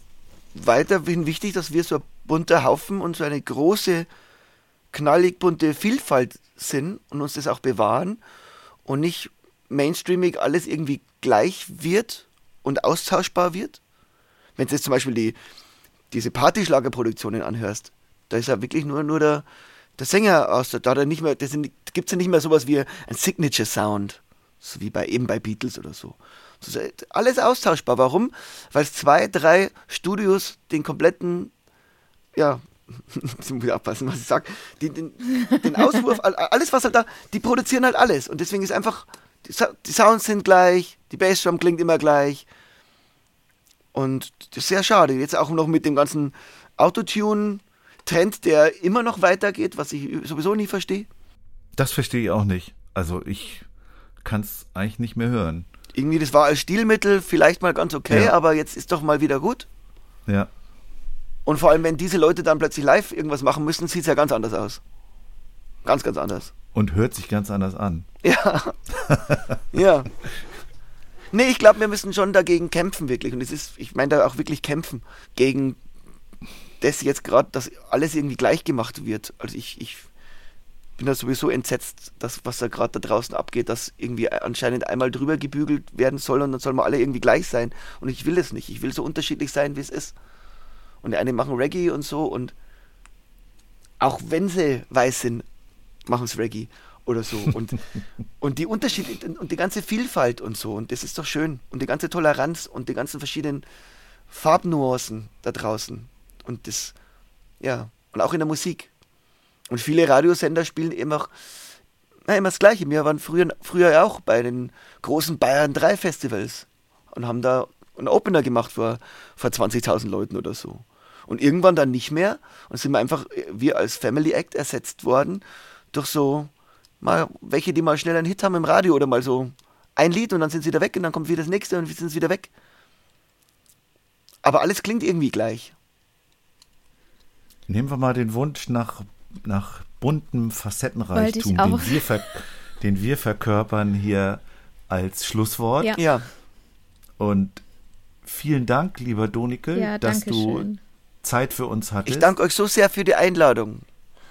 weiterhin wichtig, dass wir so ein bunter Haufen und so eine große, knallig bunte Vielfalt sind und uns das auch bewahren und nicht mainstreamig alles irgendwie gleich wird und austauschbar wird. Wenn du jetzt zum Beispiel die, diese Partyschlagerproduktionen anhörst, da ist ja wirklich nur, nur der, der Sänger aus, da hat er nicht mehr, da gibt es ja nicht mehr sowas wie ein Signature Sound, so wie bei eben bei Beatles oder so. Das ist alles austauschbar. Warum? Weil zwei, drei Studios den kompletten, ja, (laughs) jetzt muss ich aufpassen, was ich sage, den, den, den Auswurf, all- alles was halt da, die produzieren halt alles. Und deswegen ist einfach, die, Sounds sind gleich, die Bassdrum klingt immer gleich. Und das ist sehr schade. Jetzt auch noch mit dem ganzen Autotune-Trend, der immer noch weitergeht, was ich sowieso nie verstehe. Das verstehe ich auch nicht. Also ich kann es eigentlich nicht mehr hören. Irgendwie, das war als Stilmittel vielleicht mal ganz okay, Ja. aber jetzt ist doch mal wieder gut. Ja. Und vor allem, wenn diese Leute dann plötzlich live irgendwas machen müssen, sieht es ja ganz anders aus. Ganz, ganz anders. Und hört sich ganz anders an. Ja. (laughs) ja. Nee, ich glaube, wir müssen schon dagegen kämpfen, wirklich. Und es ist, ich meine da auch wirklich kämpfen gegen das jetzt gerade, dass alles irgendwie gleich gemacht wird. Also ich, ich bin da sowieso entsetzt, dass, was da gerade da draußen abgeht, dass irgendwie anscheinend einmal drüber gebügelt werden soll und dann sollen wir alle irgendwie gleich sein. Und ich will es nicht. Ich will so unterschiedlich sein, wie es ist. Und die einen machen Reggae und so und auch wenn sie weiß sind, machen es Reggae oder so. Und, (laughs) und die Unterschiede und die ganze Vielfalt und so. Und das ist doch schön. Und die ganze Toleranz und die ganzen verschiedenen Farbnuancen da draußen. Und das, ja, und auch in der Musik. Und viele Radiosender spielen eben auch na, immer das Gleiche. Wir waren früher, früher auch bei den großen Bayern 3 Festivals und haben da einen Opener gemacht vor, vor 20.000 Leuten oder so. Und irgendwann dann nicht mehr und sind wir einfach, wir als Family Act ersetzt worden durch so, mal welche, die mal schnell einen Hit haben im Radio oder mal so ein Lied und dann sind sie wieder weg und dann kommt wieder das nächste und sind sie wieder weg. Aber alles klingt irgendwie gleich. Nehmen wir mal den Wunsch nach, nach buntem Facettenreichtum, den wir, ver, den wir verkörpern hier als Schlusswort. Ja. Ja, Und vielen Dank, lieber Donikel, Ja, dass du schön. Zeit für uns hattest. ich danke euch so sehr für die Einladung.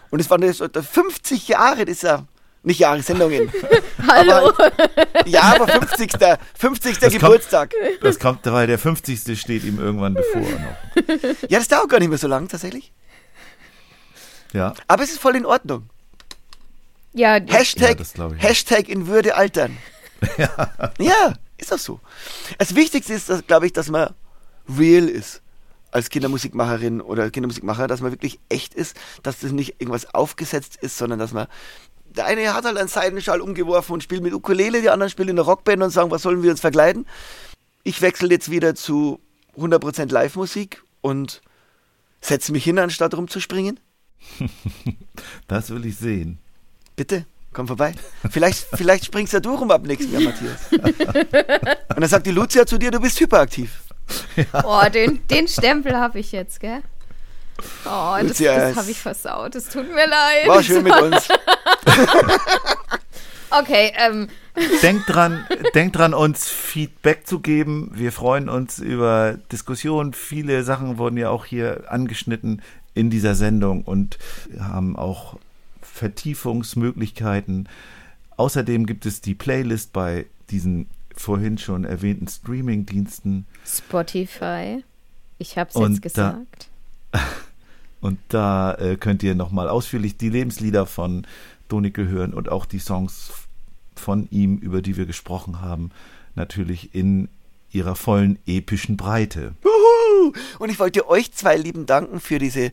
Und es waren jetzt 50 Jahre dieser, nicht Jahre, Sendungen. (laughs) Hallo. Aber, ja, aber 50. 50. Das kommt- Geburtstag. Das kommt, weil der 50. steht ihm irgendwann bevor noch. Ja, das dauert gar nicht mehr so lang tatsächlich. Ja, Aber es ist voll in Ordnung. Ja, Ja, Hashtag, ich. Hashtag in Würde altern. (laughs) ja. ist das so. Das Wichtigste ist, glaube ich, dass man real ist als Kindermusikmacherin oder Kindermusikmacher, dass man wirklich echt ist, dass das nicht irgendwas aufgesetzt ist, sondern dass man der eine hat halt einen Seidenschal umgeworfen und spielt mit Ukulele, die anderen spielen in einer Rockband und sagen, was sollen wir uns verkleiden? Ich wechsle jetzt wieder zu 100% Live-Musik und setze mich hin, anstatt rumzuspringen. (laughs) das will ich sehen. Bitte, komm vorbei. Vielleicht, vielleicht springst ja du rum ab nächstem Jahr, Matthias. (laughs) Und dann sagt die Lucia zu dir, du bist hyperaktiv. Oh, den, den Stempel habe ich jetzt, gell? Oh, das, das habe ich versaut. Es tut mir leid. War schön mit uns. (laughs) Okay, ähm, Denkt dran, denkt dran, uns Feedback zu geben. Wir freuen uns über Diskussionen. Viele Sachen wurden ja auch hier angeschnitten in dieser Sendung und haben auch Vertiefungsmöglichkeiten. Außerdem gibt es die Playlist bei diesen vorhin schon erwähnten Streaming-Diensten Spotify. Ich habe es jetzt da- gesagt. (laughs) und da äh, könnt ihr nochmal ausführlich die Lebenslieder von Donicke hören und auch die Songs von ihm, über die wir gesprochen haben, natürlich in ihrer vollen epischen Breite. Juhu! Und ich wollte euch zwei lieben danken für diese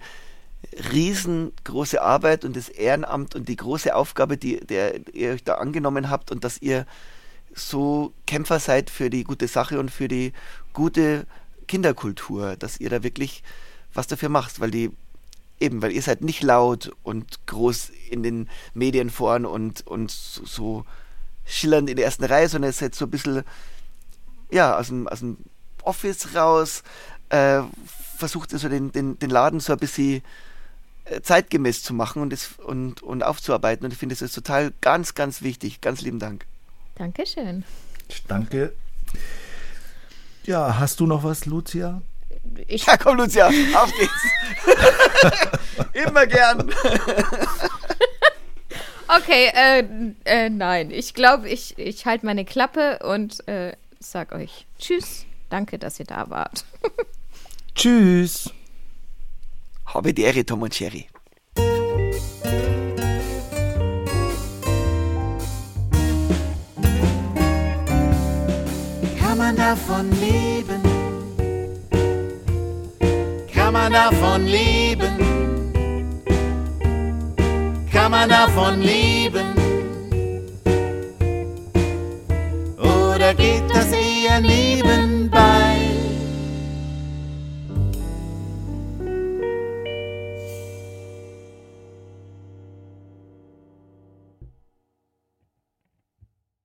riesengroße Arbeit und das Ehrenamt und die große Aufgabe, die der ihr euch da angenommen habt und dass ihr so Kämpfer seid für die gute Sache und für die gute Kinderkultur, dass ihr da wirklich was dafür macht, weil die eben, weil ihr seid nicht laut und groß in den Medien vorn und, und so, schillernd in der ersten Reihe, sondern ihr seid so ein bisschen ja, aus dem, aus dem Office raus, äh, versucht so den, den, den Laden so ein bisschen äh, zeitgemäß zu machen und, das, und, und aufzuarbeiten. Und ich finde, das ist total ganz, ganz wichtig. Ganz lieben Dank. Dankeschön. Danke. Ja, hast du noch was, Lucia? Ich, Ja, komm, Lucia, auf geht's. (laughs) Immer gern. okay, äh, äh, nein. Ich glaube, ich, ich halte meine Klappe und äh, sag euch Tschüss. Danke, dass ihr da wart. (laughs) Tschüss. Habe die Ehre, Tom und Sherry. Kann man davon leben? Kann man davon leben? Kann man davon leben? Geht das eher nebenbei?